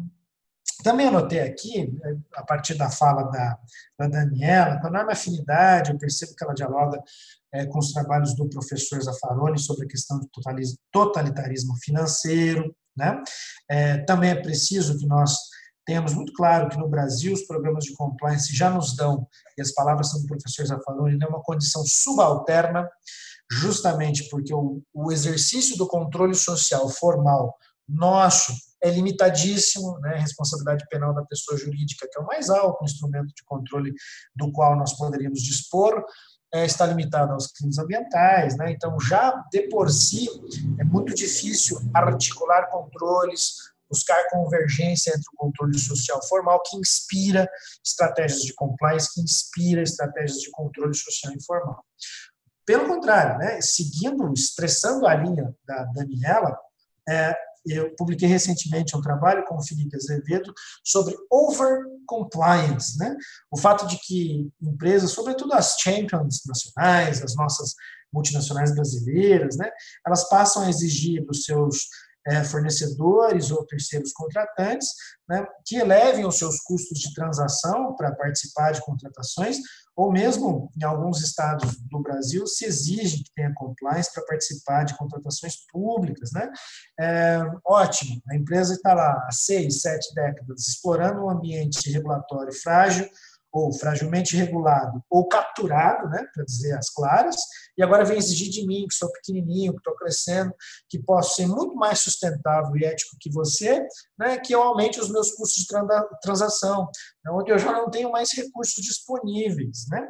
também anotei aqui, é, a partir da fala da, da Daniela, com enorme afinidade, eu percebo que ela dialoga é, com os trabalhos do professor Zaffaroni sobre a questão do totalitarismo financeiro. Né? É, também é preciso que nós tenhamos muito claro que no Brasil os programas de compliance já nos dão, e as palavras são do professor Zaffaroni, né, uma condição subalterna justamente porque o, o exercício do controle social formal nosso é limitadíssimo, né? responsabilidade penal da pessoa jurídica, que é o mais alto instrumento de controle do qual nós poderíamos dispor, é, está limitado aos crimes ambientais, né? então já de por si é muito difícil articular controles, buscar convergência entre o controle social formal que inspira estratégias de compliance, que inspira estratégias de controle social informal. Pelo contrário, né, seguindo, expressando a linha da Daniela, é, eu publiquei recentemente um trabalho com o Felipe Azevedo sobre over compliance, né? O fato de que empresas, sobretudo as champions nacionais, as nossas multinacionais brasileiras, né, elas passam a exigir dos seus é, fornecedores ou terceiros contratantes, né, que elevem os seus custos de transação para participar de contratações, ou mesmo em alguns estados do Brasil se exige que tenha compliance para participar de contratações públicas, né? É, ótimo, a empresa está lá há seis, sete décadas explorando um ambiente regulatório frágil, ou fragilmente regulado ou capturado, né, para dizer as claras, e agora vem exigir de mim, que sou pequenininho, que estou crescendo, que posso ser muito mais sustentável e ético que você, né, que eu aumente os meus custos de transação, né, onde eu já não tenho mais recursos disponíveis. Né?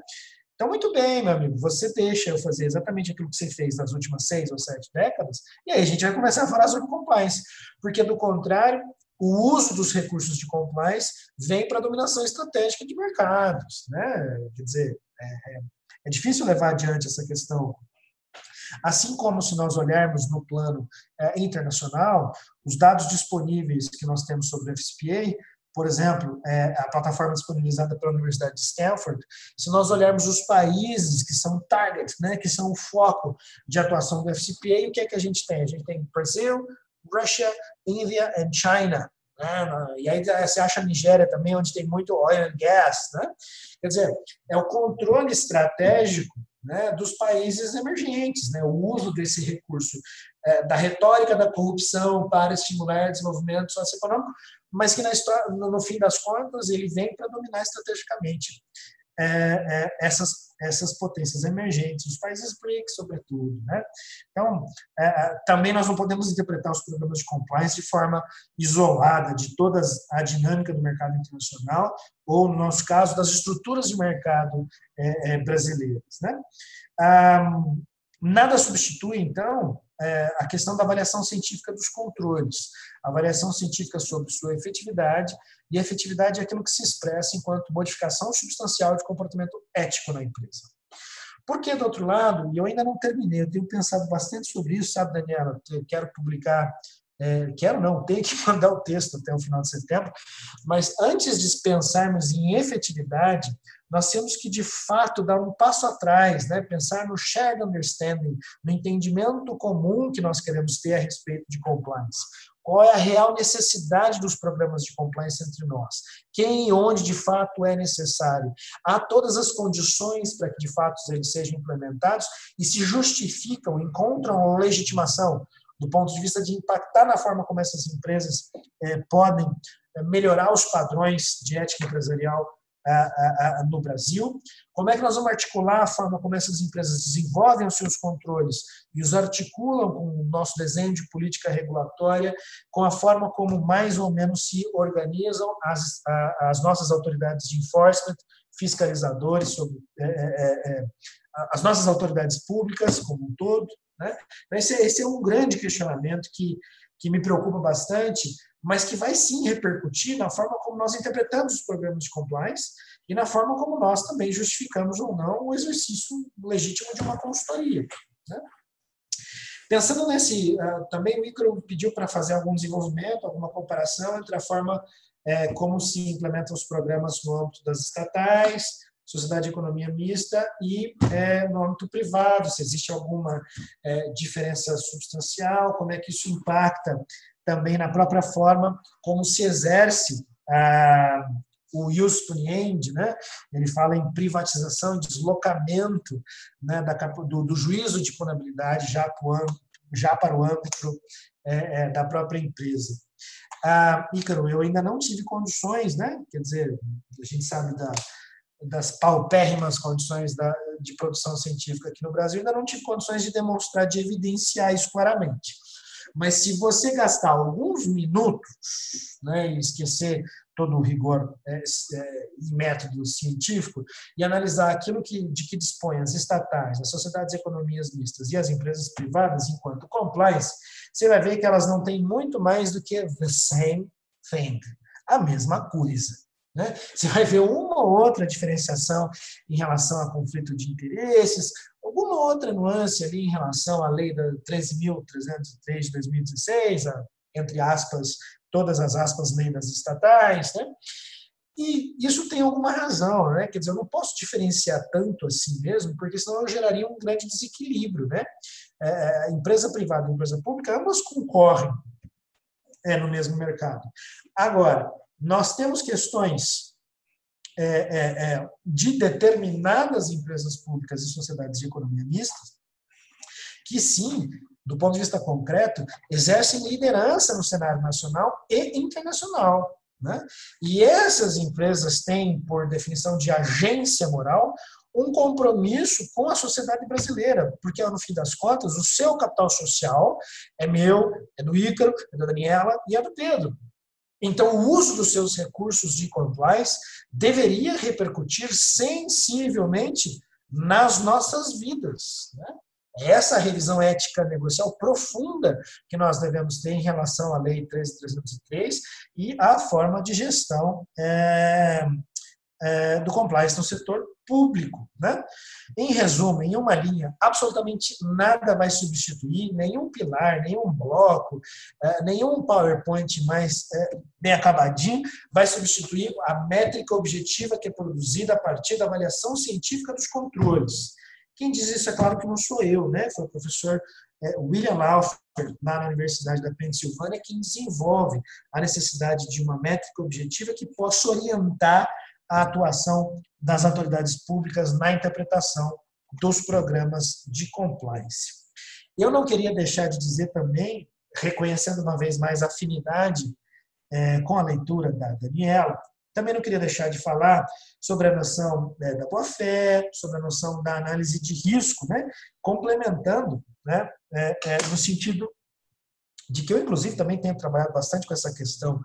Então, muito bem, meu amigo, você deixa eu fazer exatamente aquilo que você fez nas últimas seis ou sete décadas, e aí a gente vai começar a falar sobre compliance, porque do contrário, o uso dos recursos de compliance vem para a dominação estratégica de mercados. Né? Quer dizer, é, é, difícil levar adiante essa questão. Assim como se nós olharmos no plano é, internacional, os dados disponíveis que nós temos sobre o FCPA, por exemplo, é, a plataforma disponibilizada pela Universidade de Stanford, se nós olharmos os países que são target, né, que são o foco de atuação do FCPA, o que é que a gente tem? A gente tem Brasil, Russia, India and China. Né? E aí você acha a Nigéria também, onde tem muito oil and gas. Né? Quer dizer, é o controle estratégico né, dos países emergentes, né, o uso desse recurso, é, da retórica da corrupção para estimular desenvolvimento socioeconômico, mas que história, no, no fim das contas ele vem para dominar estrategicamente é, é, essas, essas potências emergentes, os países BRICS, sobretudo. Né? Então, é, é, também nós não podemos interpretar os programas de compliance de forma isolada de toda a dinâmica do mercado internacional ou, no nosso caso, das estruturas de mercado é, é, brasileiras. Né? Ah, nada substitui, então, é, a questão da avaliação científica dos controles, avaliação científica sobre sua efetividade, e efetividade é aquilo que se expressa enquanto modificação substancial de comportamento ético na empresa. Porque, do outro lado, e eu ainda não terminei, eu tenho pensado bastante sobre isso, sabe, Daniela? Eu quero publicar, é, quero não, tenho que mandar o texto até o final de setembro, mas antes de pensarmos em efetividade, nós temos que, de fato, dar um passo atrás, né? pensar no shared understanding, no entendimento comum que nós queremos ter a respeito de compliance. Qual é a real necessidade dos programas de compliance entre nós? Quem e onde de fato é necessário? Há todas as condições para que de fato eles sejam implementados e se justificam, encontram legitimação do ponto de vista de impactar na forma como essas empresas eh, podem eh, melhorar os padrões de ética empresarial no Brasil? Como é que nós vamos articular a forma como essas empresas desenvolvem os seus controles e os articulam com o nosso desenho de política regulatória, com a forma como mais ou menos se organizam as, as nossas autoridades de enforcement, fiscalizadores, sobre, é, é, é, as nossas autoridades públicas como um todo? Né? Então, esse, esse é um grande questionamento que, que me preocupa bastante, mas que vai sim repercutir na forma como nós interpretamos os programas de compliance e na forma como nós também justificamos ou não o exercício legítimo de uma consultoria. Né? Pensando nesse, uh, também o Icaro pediu para fazer algum desenvolvimento, alguma comparação entre a forma é, como se implementam os programas no âmbito das estatais, sociedade de economia mista e é, no âmbito privado, se existe alguma é, diferença substancial, como é que isso impacta também na própria forma como se exerce ah, o to end, né? ele fala em privatização deslocamento né, da, do, do, juízo de punibilidade já, já para o âmbito é, é, da própria empresa. Ah, Ícaro, eu ainda não tive condições, né? quer dizer, a gente sabe da, das paupérrimas condições da, de produção científica aqui no Brasil, ainda não tive condições de demonstrar, de evidenciar isso claramente. Mas se você gastar alguns minutos né, e esquecer todo o rigor é, é, e método científico e analisar aquilo que, de que dispõem as estatais, as sociedades de economias mistas e as empresas privadas enquanto compliance, você vai ver que elas não têm muito mais do que the same thing, a mesma coisa. Né? Você vai ver uma ou outra diferenciação em relação a conflito de interesses, alguma outra nuance ali em relação à lei da 13.303 de 2016, a, entre aspas, todas as aspas, lei das estatais, né? E isso tem alguma razão, né? Quer dizer, eu não posso diferenciar tanto assim mesmo, porque senão eu geraria um grande desequilíbrio, né? É, empresa privada e empresa pública, ambas concorrem é, no mesmo mercado. Agora, nós temos questões é, é, é, de determinadas empresas públicas e sociedades de economia mista, que sim, do ponto de vista concreto, exercem liderança no cenário nacional e internacional. Né? E essas empresas têm, por definição de agência moral, um compromisso com a sociedade brasileira, porque no fim das contas o seu capital social é meu, é do Ícaro, é da Daniela e é do Pedro. Então, o uso dos seus recursos de compliance deveria repercutir sensivelmente nas nossas vidas. Né? Essa revisão ética negocial profunda que nós devemos ter em relação à Lei 13.303 e à forma de gestão é, é, do compliance no setor público. Né? Em resumo, em uma linha, absolutamente nada vai substituir, nenhum pilar, nenhum bloco, é, nenhum PowerPoint mais é, bem acabadinho vai substituir a métrica objetiva que é produzida a partir da avaliação científica dos controles. Quem diz isso, é claro que não sou eu, né? foi o professor é, William Laufer, lá na Universidade da Pensilvânia, quem desenvolve a necessidade de uma métrica objetiva que possa orientar a atuação das autoridades públicas na interpretação dos programas de compliance. Eu não queria deixar de dizer também, reconhecendo uma vez mais a afinidade é, com a leitura da Daniela, também não queria deixar de falar sobre a noção né, da boa-fé, sobre a noção da análise de risco, né, complementando né, é, é, no sentido de que eu, inclusive, também tenho trabalhado bastante com essa questão.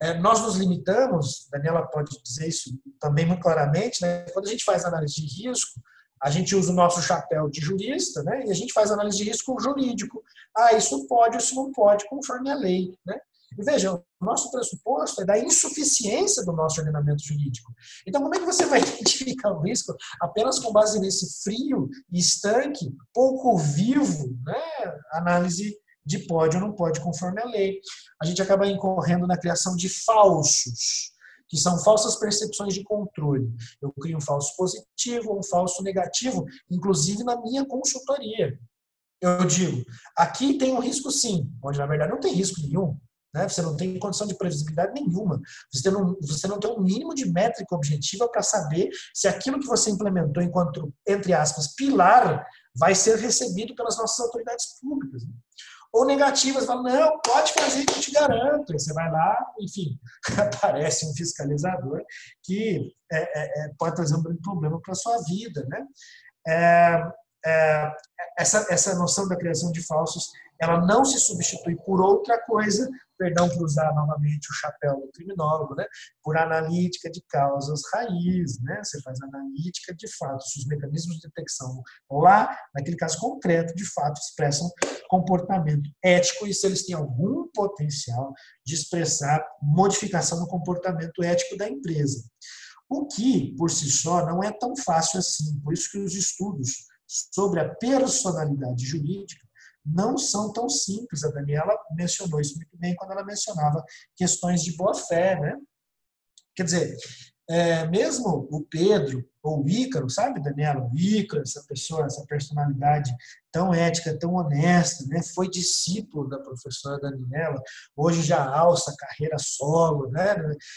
É, nós nos limitamos, Daniela pode dizer isso também muito claramente, né, quando a gente faz análise de risco, a gente usa o nosso chapéu de jurista, né? E a gente faz análise de risco jurídico. Ah, isso pode, isso não pode, conforme a lei, né? E veja, o nosso pressuposto é da insuficiência do nosso ordenamento jurídico. Então, como é que você vai identificar o risco apenas com base nesse frio, estanque, pouco vivo, né? análise de pode ou não pode conforme a lei? A gente acaba incorrendo na criação de falsos, que são falsas percepções de controle. Eu crio um falso positivo, um falso negativo, inclusive na minha consultoria. Eu digo, aqui tem um risco sim, onde na verdade não tem risco nenhum. Né? Você não tem condição de previsibilidade nenhuma. Você não, você não tem um mínimo de métrica objetiva para saber se aquilo que você implementou enquanto, entre aspas, pilar, vai ser recebido pelas nossas autoridades públicas. Né? Ou negativas, falam, não, pode fazer que eu te garanto. Aí você vai lá, enfim, aparece um fiscalizador que é, é, é pode trazer um problema para a sua vida. Né? É, é, essa, essa noção da criação de falsos ela não se substitui por outra coisa, perdão por usar novamente o chapéu do criminólogo, né? por analítica de causas raiz, né? você faz analítica de fato, se os mecanismos de detecção lá, naquele caso concreto, de fato expressam comportamento ético e se eles têm algum potencial de expressar modificação no comportamento ético da empresa. O que, por si só, não é tão fácil assim, por isso que os estudos sobre a personalidade jurídica não são tão simples. A Daniela mencionou isso muito bem quando ela mencionava questões de boa-fé, né? Quer dizer, é, mesmo o Pedro ou o Ícaro, sabe, Daniela? O Ícaro, essa pessoa, essa personalidade tão ética, tão honesta, né? Foi discípulo da professora Daniela, hoje já alça carreira solo, né?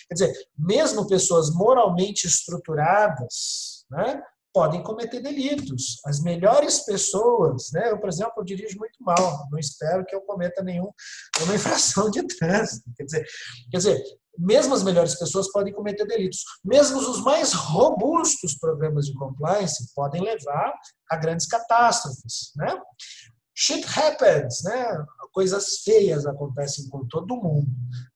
Quer dizer, mesmo pessoas moralmente estruturadas, né? Podem cometer delitos. As melhores pessoas, né? Eu, por exemplo, eu dirijo muito mal, não espero que eu cometa nenhum, nenhuma infração de trânsito. Quer dizer, quer dizer, mesmo as melhores pessoas podem cometer delitos. Mesmo os mais robustos programas de compliance podem levar a grandes catástrofes, né? Shit happens, né? Coisas feias acontecem com todo mundo,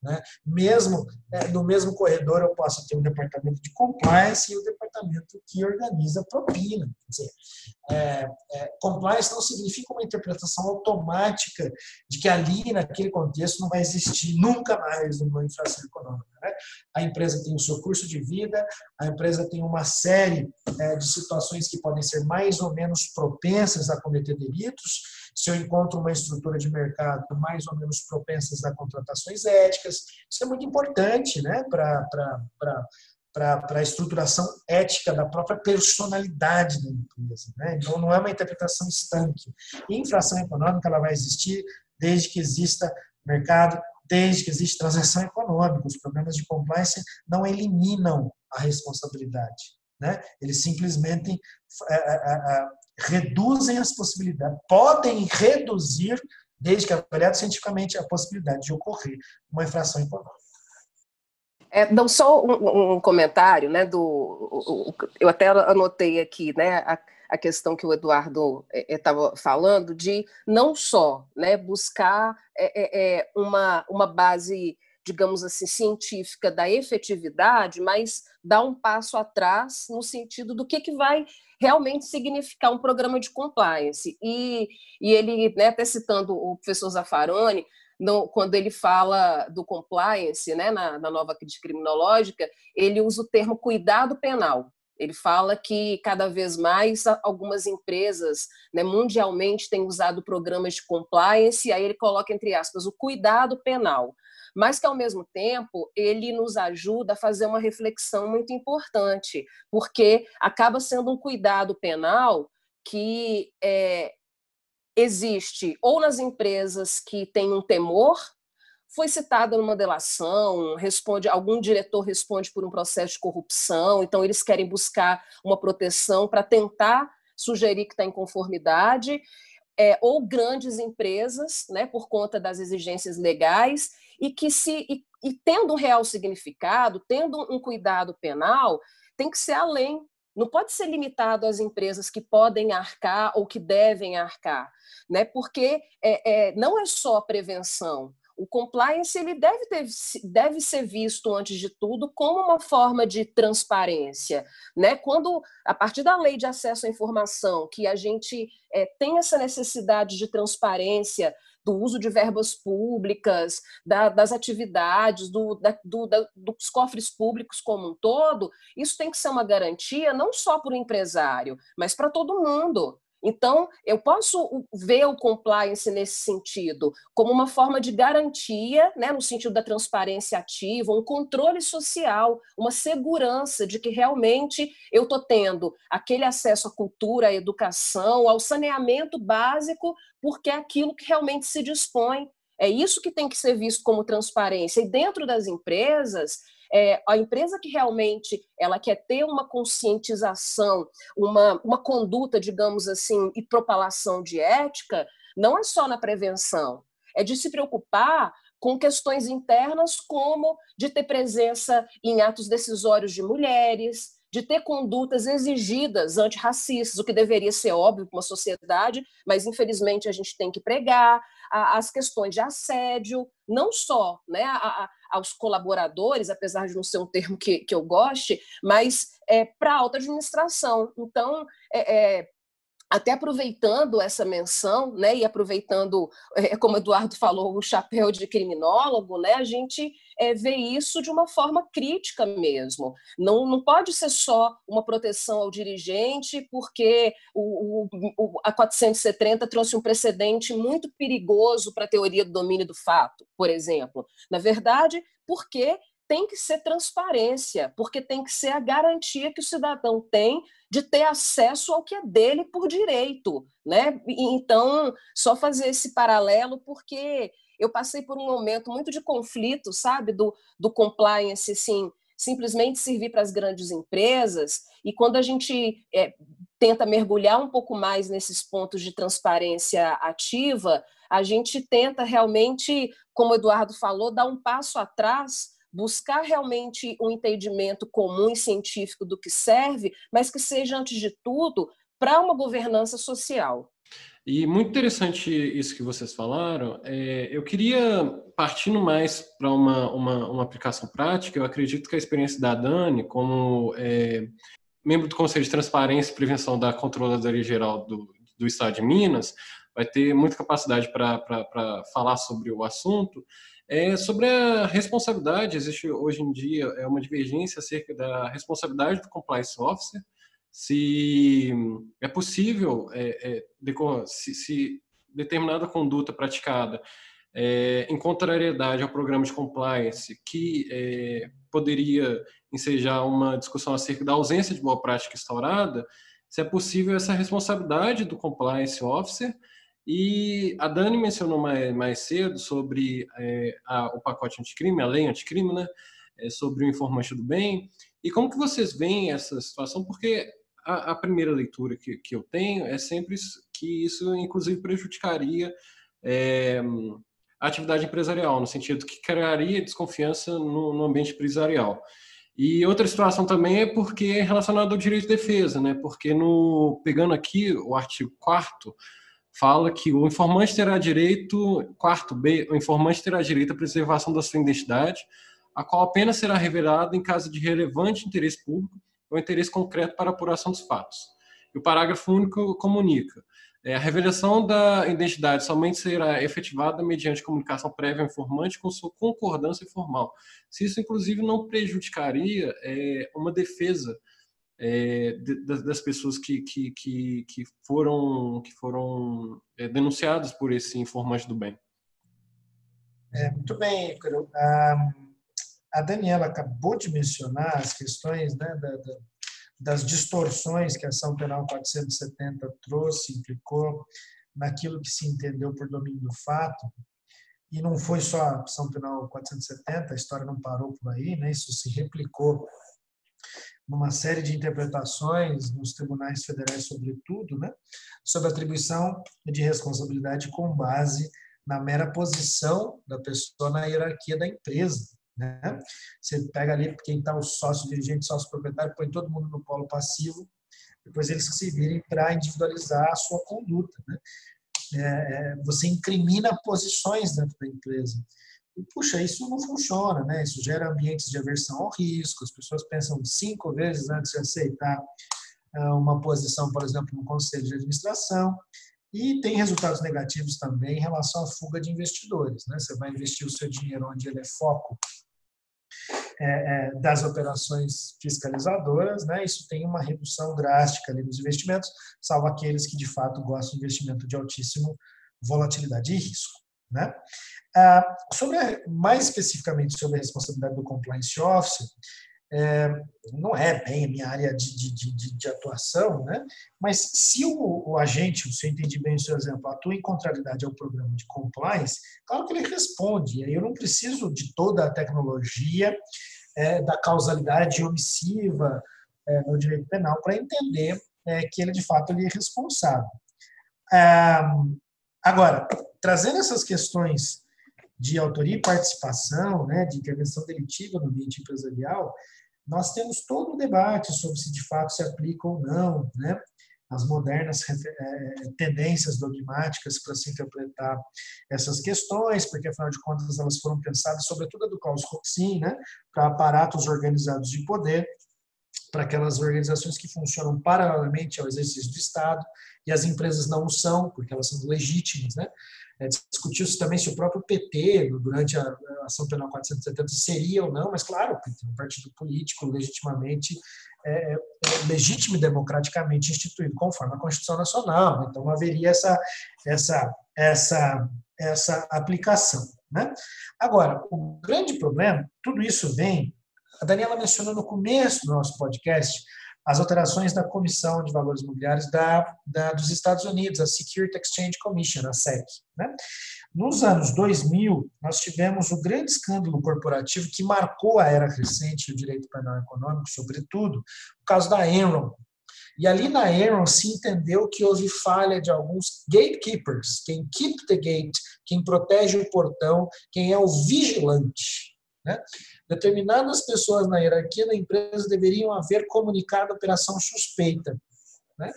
né? Mesmo é, no mesmo corredor eu posso ter um departamento de compliance e o departamento que organiza propina. Quer dizer, é, é, compliance não significa uma interpretação automática de que ali naquele contexto não vai existir nunca mais uma infração econômica. Né? a empresa tem o seu curso de vida, a empresa tem uma série é, de situações que podem ser mais ou menos propensas a cometer delitos. Se eu encontro uma estrutura de mercado mais ou menos propensas a contratações éticas, isso é muito importante né, para para a estruturação ética da própria personalidade da empresa. Né? Então, não é uma interpretação estanque. Infração econômica ela vai existir desde que exista mercado, desde que existe transação econômica. Os problemas de compliance não eliminam a responsabilidade. Né? Eles simplesmente é, é, é, reduzem as possibilidades, podem reduzir, desde que avaliado cientificamente, a possibilidade de ocorrer uma infração econômica. É, não só um, um, comentário, né? Do, o, o, eu até anotei aqui, né? A, a questão que o Eduardo estava é, é falando de não só, né? Buscar é, é, é, uma uma base, digamos assim, científica da efetividade, mas dar um passo atrás no sentido do que que vai realmente significar um programa de compliance. E, e ele, né, até citando o professor Zaffaroni, no, quando ele fala do compliance, né, na, na nova crítica criminológica, ele usa o termo cuidado penal. Ele fala que cada vez mais algumas empresas né, mundialmente têm usado programas de compliance, e aí ele coloca entre aspas o cuidado penal, mas que ao mesmo tempo ele nos ajuda a fazer uma reflexão muito importante, porque acaba sendo um cuidado penal que é, existe ou nas empresas que têm um temor, foi citada numa delação, responde algum diretor responde por um processo de corrupção, então eles querem buscar uma proteção para tentar sugerir que está em conformidade, é, ou grandes empresas, né, por conta das exigências legais, e que se e, e tendo um real significado, tendo um cuidado penal, tem que ser além não pode ser limitado às empresas que podem arcar ou que devem arcar, né? porque é, é, não é só prevenção. O compliance ele deve, ter, deve ser visto, antes de tudo, como uma forma de transparência. Né? Quando, a partir da lei de acesso à informação, que a gente é, tem essa necessidade de transparência do uso de verbas públicas, da, das atividades, do, da, do, da, dos cofres públicos como um todo, isso tem que ser uma garantia não só para o empresário, mas para todo mundo. Então, eu posso ver o compliance nesse sentido, como uma forma de garantia, né, no sentido da transparência ativa, um controle social, uma segurança de que realmente eu estou tendo aquele acesso à cultura, à educação, ao saneamento básico, porque é aquilo que realmente se dispõe. É isso que tem que ser visto como transparência. E dentro das empresas, é, a empresa que realmente ela quer ter uma conscientização, uma, uma conduta, digamos assim, e propalação de ética, não é só na prevenção, é de se preocupar com questões internas como de ter presença em atos decisórios de mulheres, de ter condutas exigidas antirracistas, o que deveria ser óbvio para uma sociedade, mas infelizmente a gente tem que pregar, as questões de assédio, não só né, aos colaboradores, apesar de não ser um termo que, que eu goste, mas é, para a alta administração. Então, é, é, até aproveitando essa menção, né, e aproveitando, é, como Eduardo falou, o chapéu de criminólogo, né, a gente é, vê isso de uma forma crítica mesmo. Não, não pode ser só uma proteção ao dirigente, porque o, o, a 470 trouxe um precedente muito perigoso para a teoria do domínio do fato, por exemplo. Na verdade, porque tem que ser transparência, porque tem que ser a garantia que o cidadão tem de ter acesso ao que é dele por direito, né? Então, só fazer esse paralelo porque eu passei por um momento muito de conflito, sabe, do, do compliance, assim, simplesmente servir para as grandes empresas, e quando a gente é, tenta mergulhar um pouco mais nesses pontos de transparência ativa, a gente tenta realmente, como o Eduardo falou, dar um passo atrás buscar realmente um entendimento comum e científico do que serve, mas que seja, antes de tudo, para uma governança social. E muito interessante isso que vocês falaram. É, eu queria, partindo mais para uma, uma, uma, aplicação prática, eu acredito que a experiência da Dani, como é, membro do Conselho de Transparência e Prevenção da Controladoria Geral do, do Estado de Minas, vai ter muita capacidade para falar sobre o assunto É, sobre a responsabilidade, existe hoje em dia é uma divergência acerca da responsabilidade do compliance officer, se é possível, é, é, se, se, determinada conduta praticada é, em contrariedade ao programa de compliance, que é, poderia ensejar uma discussão acerca da ausência de boa prática instaurada, se é possível essa responsabilidade do compliance officer. E a Dani mencionou mais, mais cedo sobre é, a, o pacote anticrime, a lei anticrime, né? É, sobre o informante do bem. E como que vocês veem essa situação? Porque a, a primeira leitura que, que eu tenho é sempre que isso, inclusive, prejudicaria é, a atividade empresarial, no sentido que criaria desconfiança no, no, ambiente empresarial. E outra situação também é porque é relacionado ao direito de defesa, né? Porque no pegando aqui o artigo 4 fala que o informante terá direito, quarto B, o informante terá direito à preservação da sua identidade, a qual apenas será revelada em caso de relevante interesse público ou interesse concreto para apuração dos fatos. E o parágrafo único comunica: é, a revelação da identidade somente será efetivada mediante comunicação prévia ao informante com sua concordância formal. Se isso, inclusive, não prejudicaria é, uma defesa é, de, das pessoas que, que, que, que foram, que foram é, denunciadas por esse informante do bem. É, muito bem, Ícaro. A, a Daniela acabou de mencionar as questões né, da, da das distorções que a ação penal 470 trouxe, implicou naquilo que se entendeu por domínio do fato. E não foi só a ação penal 470, a história não parou por aí, né? isso se replicou numa série de interpretações nos tribunais federais, sobretudo, né? sobre atribuição de responsabilidade com base na mera posição da pessoa na hierarquia da empresa. Né? Você pega ali quem está o sócio dirigente, sócio proprietário, põe todo mundo no polo passivo, depois eles se virem para individualizar a sua conduta. Né? É, é, você incrimina posições dentro da empresa. E, puxa, isso não funciona, né? Isso gera ambientes de aversão ao risco, as pessoas pensam cinco vezes antes de aceitar ah, uma posição, por exemplo, no conselho de administração, e tem resultados negativos também em relação à fuga de investidores. Né? Você vai investir o seu dinheiro onde ele é foco é, é, das operações fiscalizadoras, né, isso tem uma redução drástica ali nos investimentos, salvo aqueles que de fato gostam de investimento de altíssimo volatilidade e risco. Né? Ah, sobre a, mais especificamente sobre a responsabilidade do compliance officer, é, não é bem a minha área de, de, de, de atuação, né? mas se o, o, agente, se eu entendi bem o seu exemplo, atua em contrariedade ao programa de compliance, claro que ele responde. Eu não preciso de toda a tecnologia é, da causalidade omissiva é, no direito penal para entender é, que ele, de fato, ele é responsável. agora, trazendo essas questões de autoria e participação, né, de intervenção delitiva no ambiente empresarial, nós temos todo o debate sobre se de fato se aplica ou não, né, as modernas é, tendências dogmáticas para se interpretar essas questões, porque afinal de contas elas foram pensadas sobretudo do Klaus Roxin, né, para aparatos organizados de poder, para aquelas organizações que funcionam paralelamente ao exercício do Estado e as empresas não são, porque elas são legítimas, né? É, Discutiu-se também se o próprio PT, durante a ação penal 470, seria ou não, mas claro, um partido político legitimamente, é, é, legítimo e democraticamente instituído conforme a Constituição Nacional. Então haveria essa, essa, essa, essa aplicação. Né? Agora, o grande problema, tudo isso vem, a Daniela mencionou no começo do nosso podcast, as alterações da Comissão de Valores Imobiliários da, da, dos Estados Unidos, a Security Exchange Commission, a SEC. Né? Nos anos 2000, nós tivemos o grande escândalo corporativo que marcou a era recente do direito penal econômico, sobretudo, o caso da Enron. E ali na Enron se entendeu que houve falha de alguns gatekeepers, quem keep the gate, quem protege o portão, quem é o vigilante. Né? Determinadas pessoas na hierarquia da empresa deveriam haver comunicado a operação suspeita. Né?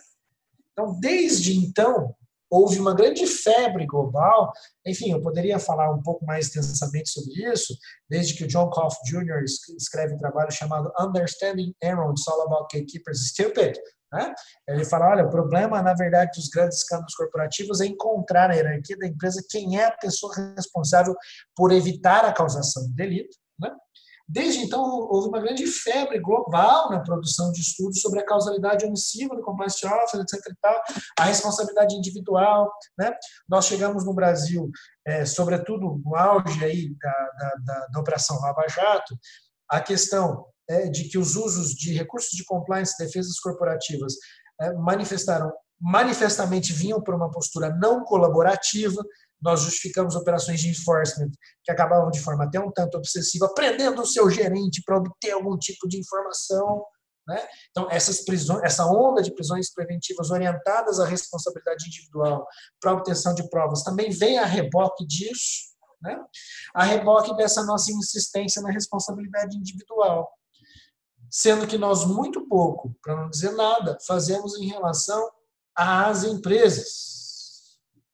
Então, desde então, houve uma grande febre global. Enfim, eu poderia falar um pouco mais extensamente sobre isso, desde que o John Koff Jr. escreve um trabalho chamado Understanding It's All About Gatekeepers Stupid, Né? Ele fala, olha, o problema, na verdade, dos grandes escândalos corporativos é encontrar na hierarquia da empresa quem é a pessoa responsável por evitar a causação do delito. Né? Desde então, houve uma grande febre global na produção de estudos sobre a causalidade omissiva no compliance officer, etc. E tal, a responsabilidade individual. Né? Nós chegamos no Brasil, é, sobretudo no auge aí da, da, da, da Operação Lava Jato, a questão de que os usos de recursos de compliance, defesas corporativas, é, manifestaram manifestamente vinham por uma postura não colaborativa, nós justificamos operações de enforcement que acabavam de forma até um tanto obsessiva, prendendo o seu gerente para obter algum tipo de informação. Né? Então, essas prisões, essa onda de prisões preventivas orientadas à responsabilidade individual para obtenção de provas também vem a reboque disso, né? a reboque dessa nossa insistência na responsabilidade individual. Sendo que nós muito pouco, para não dizer nada, fazemos em relação às empresas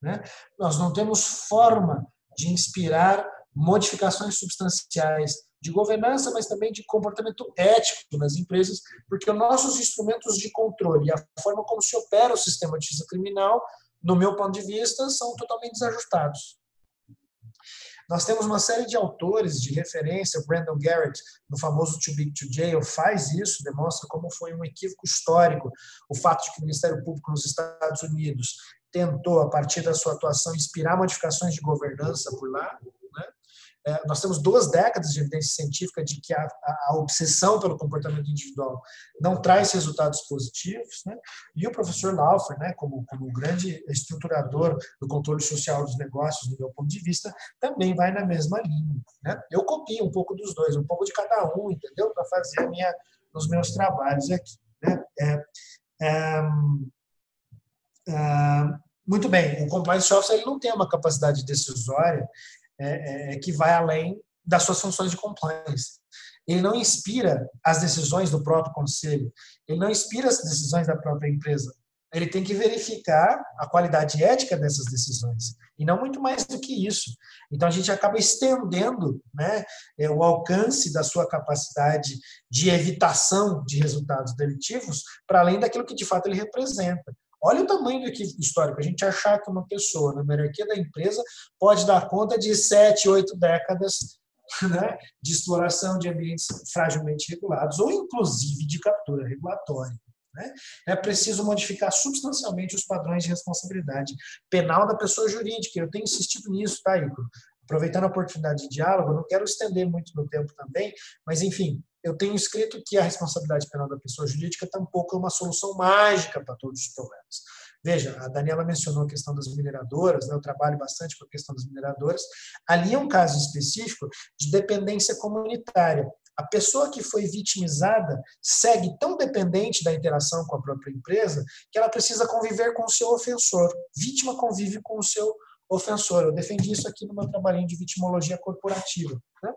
né? Nós não temos forma de inspirar modificações substanciais de governança, mas também de comportamento ético nas empresas, porque os nossos instrumentos de controle e a forma como se opera o sistema de justiça criminal, no meu ponto de vista, são totalmente desajustados. Nós temos uma série de autores de referência, o Brandon Garrett, no famoso Too Big to Jail, faz isso, demonstra como foi um equívoco histórico o fato de que o Ministério Público nos Estados Unidos tentou, a partir da sua atuação, inspirar modificações de governança por lá. É, nós temos duas décadas de evidência científica de que a, a, obsessão pelo comportamento individual não traz resultados positivos. Né? E o professor Laufer, né, como, como grande estruturador do controle social dos negócios, do meu ponto de vista, também vai na mesma linha. Né? Eu copio um pouco dos dois, um pouco de cada um, entendeu? Para fazer minha, os meus trabalhos aqui. Né? É, é, é muito bem, o compliance officer ele não tem uma capacidade decisória é, é, que vai além das suas funções de compliance. Ele não inspira as decisões do próprio conselho, ele não inspira as decisões da própria empresa. Ele tem que verificar a qualidade ética dessas decisões, e não muito mais do que isso. Então, a gente acaba estendendo né, é, o alcance da sua capacidade de evitação de resultados delitivos para além daquilo que de fato ele representa. Olha o tamanho do histórico. A gente achar que uma pessoa na hierarquia da empresa pode dar conta de sete, oito décadas né, de exploração de ambientes fragilmente regulados, ou inclusive de captura regulatória. Né? É preciso modificar substancialmente os padrões de responsabilidade penal da pessoa jurídica. Eu tenho insistido nisso, tá, Igor? Aproveitando a oportunidade de diálogo, não quero estender muito meu tempo também, mas, enfim, eu tenho escrito que a responsabilidade penal da pessoa jurídica tampouco é uma solução mágica para todos os problemas. Veja, a Daniela mencionou a questão das mineradoras, né, eu trabalho bastante com a questão das mineradoras. Ali é um caso específico de dependência comunitária. A pessoa que foi vitimizada segue tão dependente da interação com a própria empresa que ela precisa conviver com o seu ofensor. Vítima convive com o seu ofensor. Eu defendi isso aqui no meu trabalhinho de vitimologia corporativa. Né?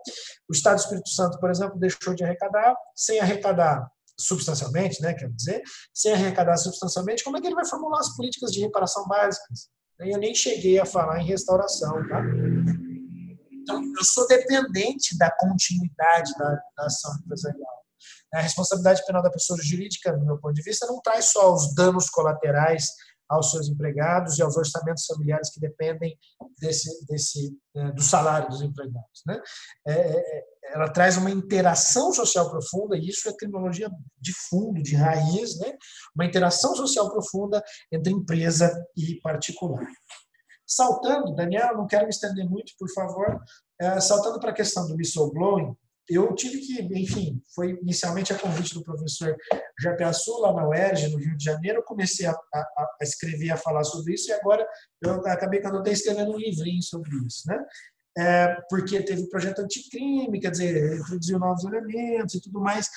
O Estado do Espírito Santo, por exemplo, deixou de arrecadar, sem arrecadar substancialmente, né, quer dizer, sem arrecadar substancialmente, como é que ele vai formular as políticas de reparação básicas? Eu nem cheguei a falar em restauração, tá? Então, eu sou dependente da continuidade da, da ação empresarial. A responsabilidade penal da pessoa jurídica, do meu ponto de vista, não traz só os danos colaterais aos seus empregados e aos orçamentos familiares que dependem desse, desse é, do salário dos empregados. Né? É, é, ela traz uma interação social profunda, e isso é criminologia de fundo, de raiz, né? uma interação social profunda entre empresa e particular. Saltando, Daniel, não quero me estender muito, por favor, saltando para a questão do whistleblowing, eu tive que, enfim, foi inicialmente a convite do professor Japiaçu, lá na UERJ, no Rio de Janeiro, eu comecei a, a, a escrever, a falar sobre isso, e agora eu acabei que estou escrevendo um livrinho sobre isso, né? É, porque teve o projeto anticrime, quer dizer, introduziu novos elementos e tudo mais.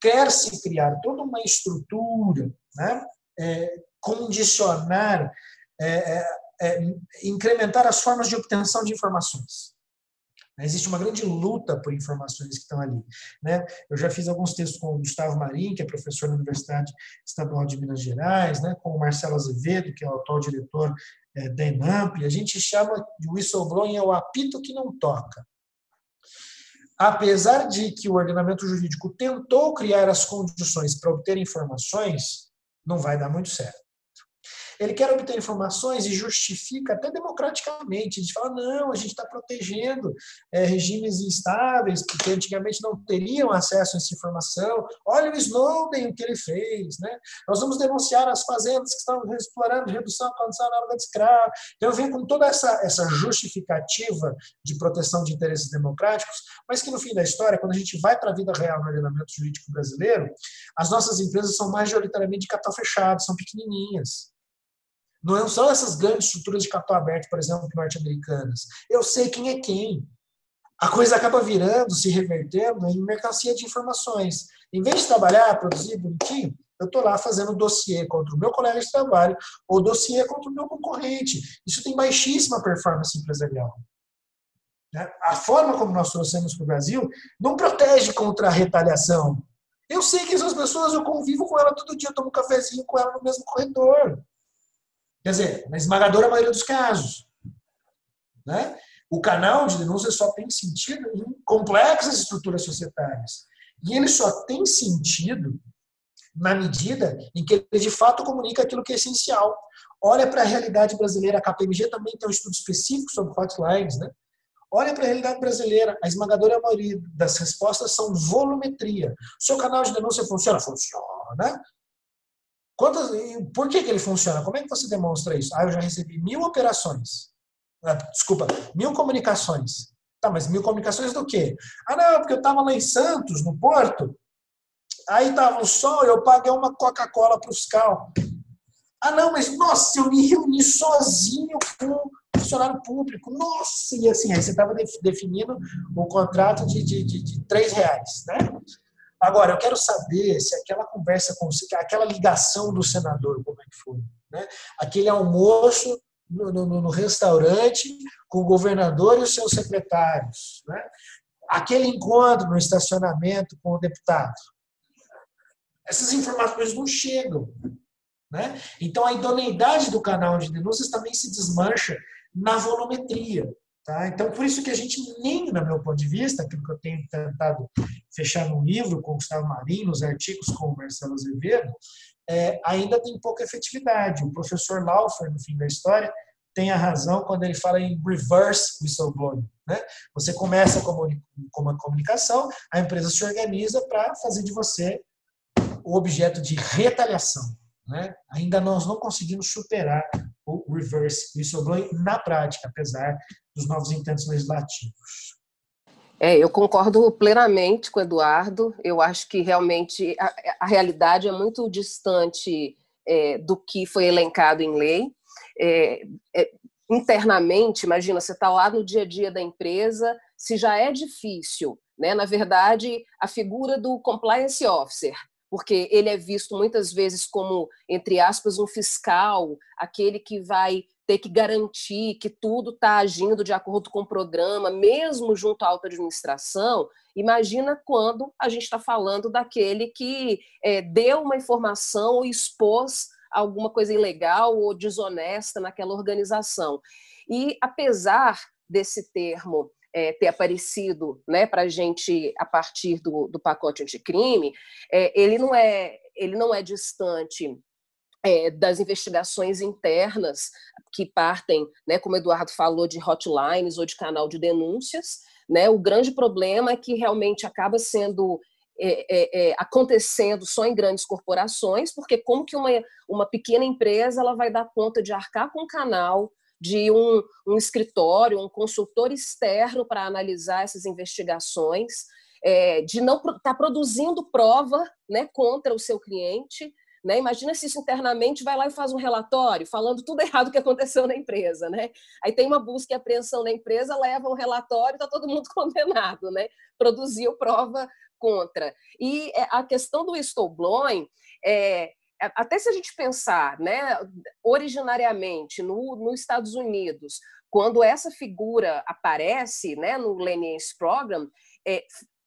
Quer-se criar toda uma estrutura, né? É, condicionar, é, é, é incrementar as formas de obtenção de informações. Né? Existe uma grande luta por informações que estão ali. Né? Eu já fiz alguns textos com o Gustavo Marim, que é professor na Universidade Estadual de Minas Gerais, né? com o Marcelo Azevedo, que é o atual diretor é, da ENAMP. A gente chama de whistleblowing é o apito que não toca. Apesar de que o ordenamento jurídico tentou criar as condições para obter informações, Não vai dar muito certo. Ele quer obter informações e justifica até democraticamente. A gente fala, não, a gente está protegendo é, regimes instáveis, porque antigamente não teriam acesso a essa informação. Olha o Snowden, o que ele fez. Né? Nós vamos denunciar as fazendas que estão explorando redução condição na hora de escravo. Então, venho com toda essa, essa justificativa de proteção de interesses democráticos, mas que no fim da história, quando a gente vai para a vida real no ordenamento jurídico brasileiro, as nossas empresas são majoritariamente de capital fechado, são pequenininhas. Não são essas grandes estruturas de capital aberto, por exemplo, norte-americanas. Eu sei quem é quem. A coisa acaba virando, se revertendo em mercancia de informações. Em vez de trabalhar, produzir bonitinho, eu estou lá fazendo dossiê contra o meu colega de trabalho ou dossiê contra o meu concorrente. Isso tem baixíssima performance empresarial. Né? A forma como nós trouxemos para o Brasil não protege contra a retaliação. Eu sei que essas pessoas, eu convivo com ela todo dia, eu tomo um cafezinho com ela no mesmo corredor. Quer dizer, na esmagadora maioria dos casos. Né? O canal de denúncia só tem sentido em complexas estruturas societárias. E ele só tem sentido na medida em que ele de fato comunica aquilo que é essencial. Olha para a realidade brasileira, a KPMG também tem um estudo específico sobre hotlines, né? Olha para a realidade brasileira, a esmagadora maioria das respostas são volumetria. Seu canal de denúncia funciona? Funciona. Quantas, por que, que ele funciona? Como é que você demonstra isso? Ah, eu já recebi mil operações. Ah, desculpa, mil comunicações. Tá, mas mil comunicações do quê? Ah, não, porque eu estava lá em Santos, no Porto, aí estava o sol, eu paguei uma Coca-Cola para o fiscal. Ah, não, mas nossa, eu me reuni sozinho com funcionário público. Nossa, e assim, aí você estava definindo um contrato de, de, de, de reais, né? Agora, eu quero saber se aquela conversa, com aquela ligação do senador, como é que foi. Né? Aquele almoço no, no, no restaurante com o governador e os seus secretários. Né? Aquele encontro no estacionamento com o deputado. Essas informações não chegam. Né? Então, a idoneidade do canal de denúncias também se desmancha na volumetria. Tá? Então, por isso que a gente nem, no meu ponto de vista, aquilo que eu tenho tentado fechar no livro com o Gustavo Marinho, nos artigos com o Marcelo Azevedo, é, ainda tem pouca efetividade. O professor Laufer, no fim da história, tem a razão quando ele fala em reverse whistleblowing. Né? Você começa com uma comunicação, a empresa se organiza para fazer de você o objeto de retaliação. Né? Ainda nós não conseguimos superar o reverse whistleblowing na prática, apesar dos novos intentos legislativos. É, eu concordo plenamente com o Eduardo. Eu acho que realmente a, a realidade é muito distante é, do que foi elencado em lei. É, é internamente, imagina, você está lá no dia a dia da empresa, se já é difícil, né? Na verdade, a figura do compliance officer, porque ele é visto muitas vezes como, entre aspas, um fiscal, aquele que vai ter que garantir que tudo está agindo de acordo com o programa, mesmo junto à alta administração, imagina quando a gente está falando daquele que é, deu uma informação ou expôs alguma coisa ilegal ou desonesta naquela organização. E apesar desse termo é, ter aparecido né, para a gente a partir do, do pacote anticrime, é, ele, não é, ele não é distante é, das investigações internas que partem, né, como o Eduardo falou, de hotlines ou de canal de denúncias. Né? O grande problema é que realmente acaba sendo é, é, acontecendo só em grandes corporações, porque como que uma, uma pequena empresa ela vai dar conta de arcar com um canal, de um, um escritório, um consultor externo para analisar essas investigações, de não estar tá produzindo prova né, contra o seu cliente, né? Imagina se isso internamente vai lá e faz um relatório falando tudo errado que aconteceu na empresa. Né? Aí tem uma busca e apreensão na empresa, leva um relatório, está todo mundo condenado, né? produziu prova contra. E é, a questão do whistleblowing, é, até se a gente pensar, né, originariamente no, nos Estados Unidos, quando essa figura aparece né, no Lenience Program, é,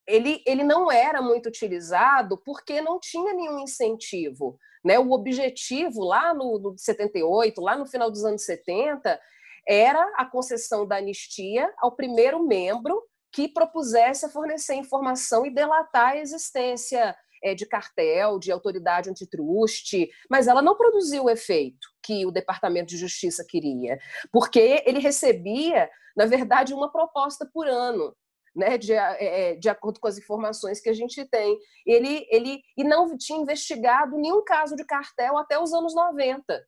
ele, ele não era muito utilizado porque não tinha nenhum incentivo. Né? O objetivo lá no, no 78, lá no final dos anos 70, era a concessão da anistia ao primeiro membro que propusesse fornecer informação e delatar a existência é, de cartel, de autoridade antitruste, mas ela não produziu o efeito que o Departamento de Justiça queria, porque ele recebia, na verdade, uma proposta por ano. Né, de, é, de acordo com as informações que a gente tem. Ele, ele e não tinha investigado nenhum caso de cartel até os anos 90.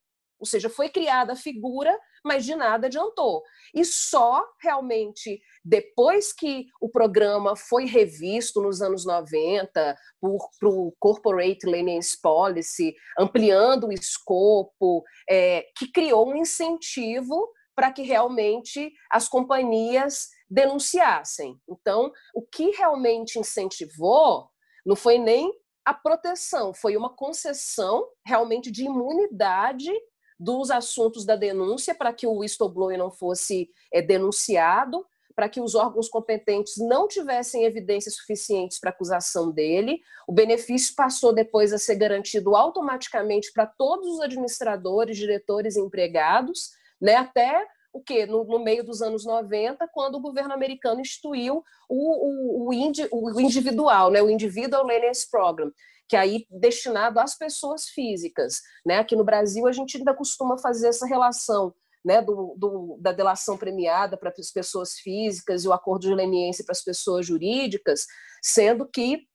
Ou seja, foi criada a figura, mas de nada adiantou. E só realmente depois que o programa foi revisto nos anos 90 por, o Corporate Lenience Policy, ampliando o escopo, é, que criou um incentivo para que realmente as companhias denunciassem. Então, o que realmente incentivou não foi nem a proteção, foi uma concessão realmente de imunidade dos assuntos da denúncia para que o whistleblower não fosse é, denunciado, para que os órgãos competentes não tivessem evidências suficientes para acusação dele. O benefício passou depois a ser garantido automaticamente para todos os administradores, diretores e empregados, né, até o que no, no, meio dos anos 90, quando o governo americano instituiu o, o, o, indi, o individual, né, o Individual Lenience Program, que é aí destinado às pessoas físicas. Né? Aqui no Brasil, a gente ainda costuma fazer essa relação né, do, do, da delação premiada para as pessoas físicas e o acordo de leniência para as pessoas jurídicas, sendo que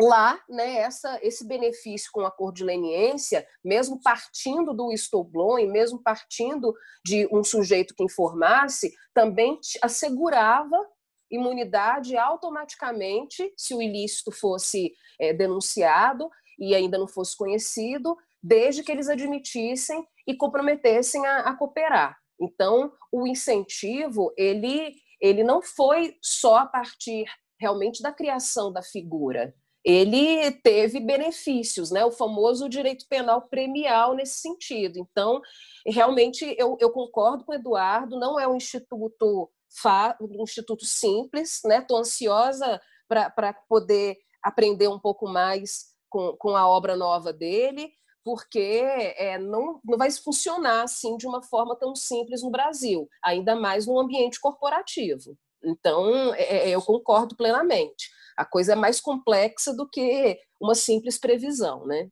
lá, né, essa, esse benefício com o acordo de leniência, mesmo partindo do whistleblowing, mesmo partindo de um sujeito que informasse, também assegurava imunidade automaticamente se o ilícito fosse é, denunciado e ainda não fosse conhecido, desde que eles admitissem e comprometessem a, a cooperar. Então, o incentivo ele ele não foi só a partir realmente da criação da figura. Ele teve benefícios, né? O famoso direito penal premial nesse sentido. Então, realmente eu, eu concordo com o Eduardo, não é um instituto um instituto simples, né? Estou ansiosa para poder aprender um pouco mais com, com a obra nova dele, porque é, não, não vai funcionar assim de uma forma tão simples no Brasil, ainda mais no ambiente corporativo. Então, é, é, eu concordo plenamente. A coisa é mais complexa do que uma simples previsão, né?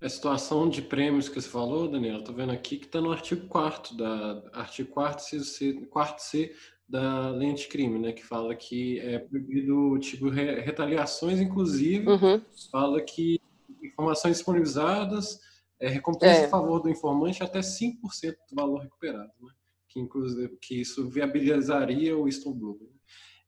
A situação de prêmios que você falou, Daniel, estou vendo aqui que está no artigo 4 da artigo 4 C, 4 C da lei anticrime, né, que fala que é proibido tipo retaliações, inclusive uhum. fala que informações disponibilizadas é recompensa é. a favor do informante até 5% do valor recuperado, né? que inclusive que isso viabilizaria o Istanbul.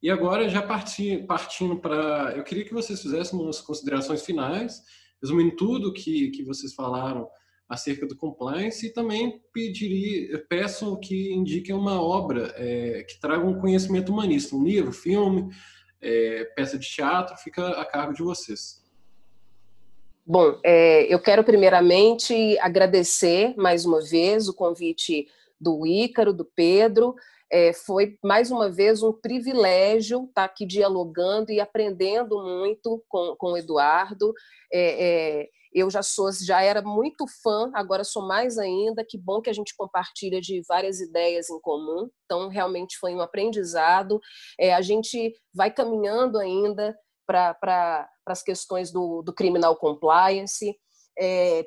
E agora já parti, partindo para, eu queria que vocês fizessem umas considerações finais, resumindo tudo que que vocês falaram acerca do compliance e também pediria, peço que indiquem uma obra é, que traga um conhecimento humanista, um livro, filme, é, peça de teatro, fica a cargo de vocês. Bom, é, eu quero primeiramente agradecer mais uma vez o convite do Ícaro, do Pedro. É, foi mais uma vez um privilégio estar aqui dialogando e aprendendo muito com, com o Eduardo. É, é eu já sou, já era muito fã, agora sou mais ainda. Que bom que a gente compartilha de várias ideias em comum. Então, realmente foi um aprendizado. A gente vai caminhando ainda para as questões do, do criminal compliance,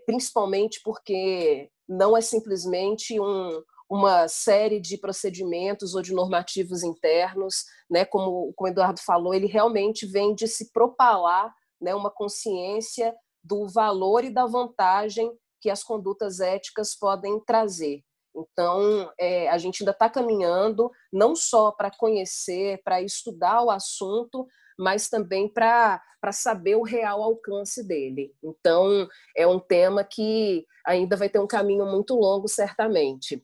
principalmente porque não é simplesmente um, uma série de procedimentos ou de normativos internos, né? Como, como o Eduardo falou, ele realmente vem de se propalar né, uma consciência do valor e da vantagem que as condutas éticas podem trazer. Então, é, a gente ainda está caminhando não só para conhecer, para estudar o assunto, mas também para saber o real alcance dele. Então, é um tema que ainda vai ter um caminho muito longo, certamente.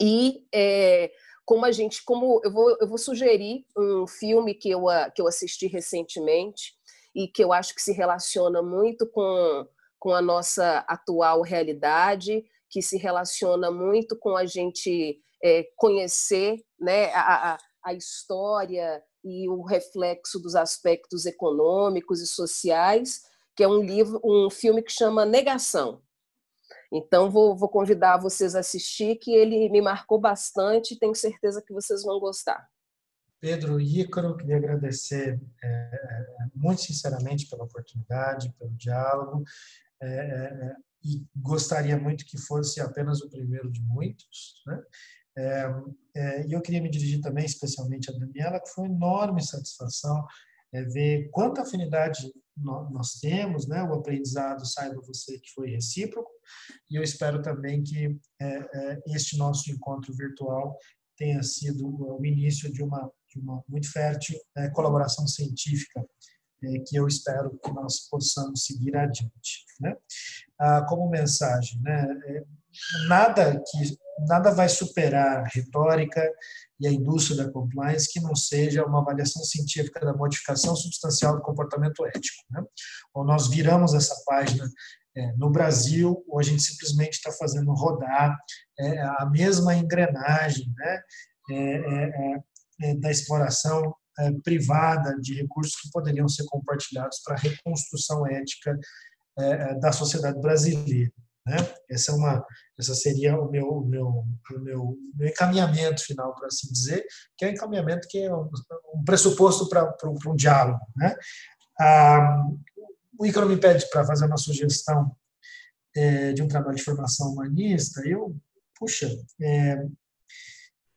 E é, como a gente, como eu vou, eu vou sugerir um filme que eu, que eu assisti recentemente, e que eu acho que se relaciona muito com, com a nossa atual realidade, que se relaciona muito com a gente é, conhecer né, a, a, a história e o reflexo dos aspectos econômicos e sociais, que é um livro, um filme que chama Negação. Então vou, vou convidar vocês a assistir, que ele me marcou bastante, tenho certeza que vocês vão gostar. Pedro Ícaro, queria agradecer é, é, muito sinceramente pela oportunidade, pelo diálogo, é, é, e gostaria muito que fosse apenas o primeiro de muitos. Né? É, e eu queria me dirigir também especialmente a Daniela, que foi uma enorme satisfação ver quanta afinidade nós temos, né? O aprendizado saiba você que foi recíproco e eu espero também que este nosso encontro virtual tenha sido o início de uma, de uma muito fértil é, colaboração científica é, que eu espero que nós possamos seguir adiante. Né? Ah, como mensagem, né? É, nada que nada vai superar a retórica e a indústria da compliance que não seja uma avaliação científica da modificação substancial do comportamento ético. Né? Ou nós viramos essa página é, no Brasil, a gente simplesmente está fazendo rodar é, a mesma engrenagem né, é, é, é, é da exploração privada de recursos que poderiam ser compartilhados para a reconstrução ética da sociedade brasileira. Né? Essa, é uma, essa seria o meu, o meu, o meu, meu encaminhamento final, por assim dizer, que é um encaminhamento que é um, um pressuposto para um diálogo. Né? Ah, o Ícaro me pede para fazer uma sugestão é, de um trabalho de formação humanista, eu, puxa, é,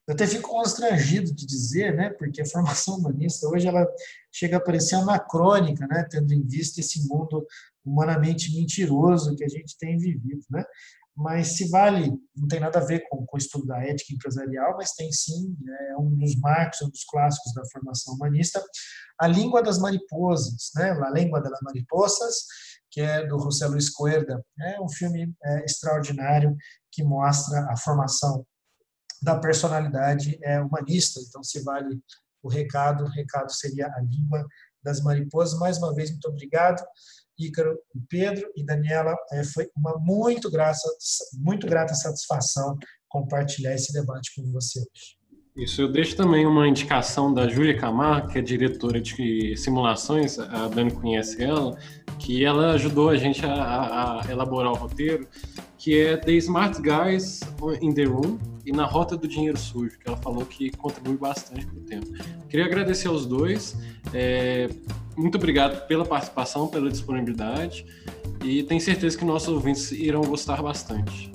eu até fico constrangido de dizer, né, porque a formação humanista hoje ela chega a parecer anacrônica, né, tendo em vista esse mundo humanamente mentiroso que a gente tem vivido, né? Mas se vale, não tem nada a ver com, com o estudo da ética empresarial, mas tem sim, é um dos marcos, um dos clássicos da formação humanista, a Língua das Mariposas, né? La Língua das Mariposas, que é do José Luis Cuerda. É um filme é, extraordinário que mostra a formação da personalidade é, humanista. Então, se vale o recado, o recado seria a Língua das Mariposas. Mais uma vez, muito obrigado. Ícaro Pedro e Daniela, é, foi uma muito, graça, muito grata satisfação compartilhar esse debate com você hoje. Isso, eu deixo também uma indicação da Júlia Camargo, que é diretora de simulações, a Dani conhece ela, que ela ajudou a gente a, a, elaborar o roteiro, que é The Smart Guys in the Room e Na Rota do Dinheiro Sujo, que ela falou que contribui bastante para o tempo. Queria agradecer aos dois, é, muito obrigado pela participação, pela disponibilidade, e tenho certeza que nossos ouvintes irão gostar bastante.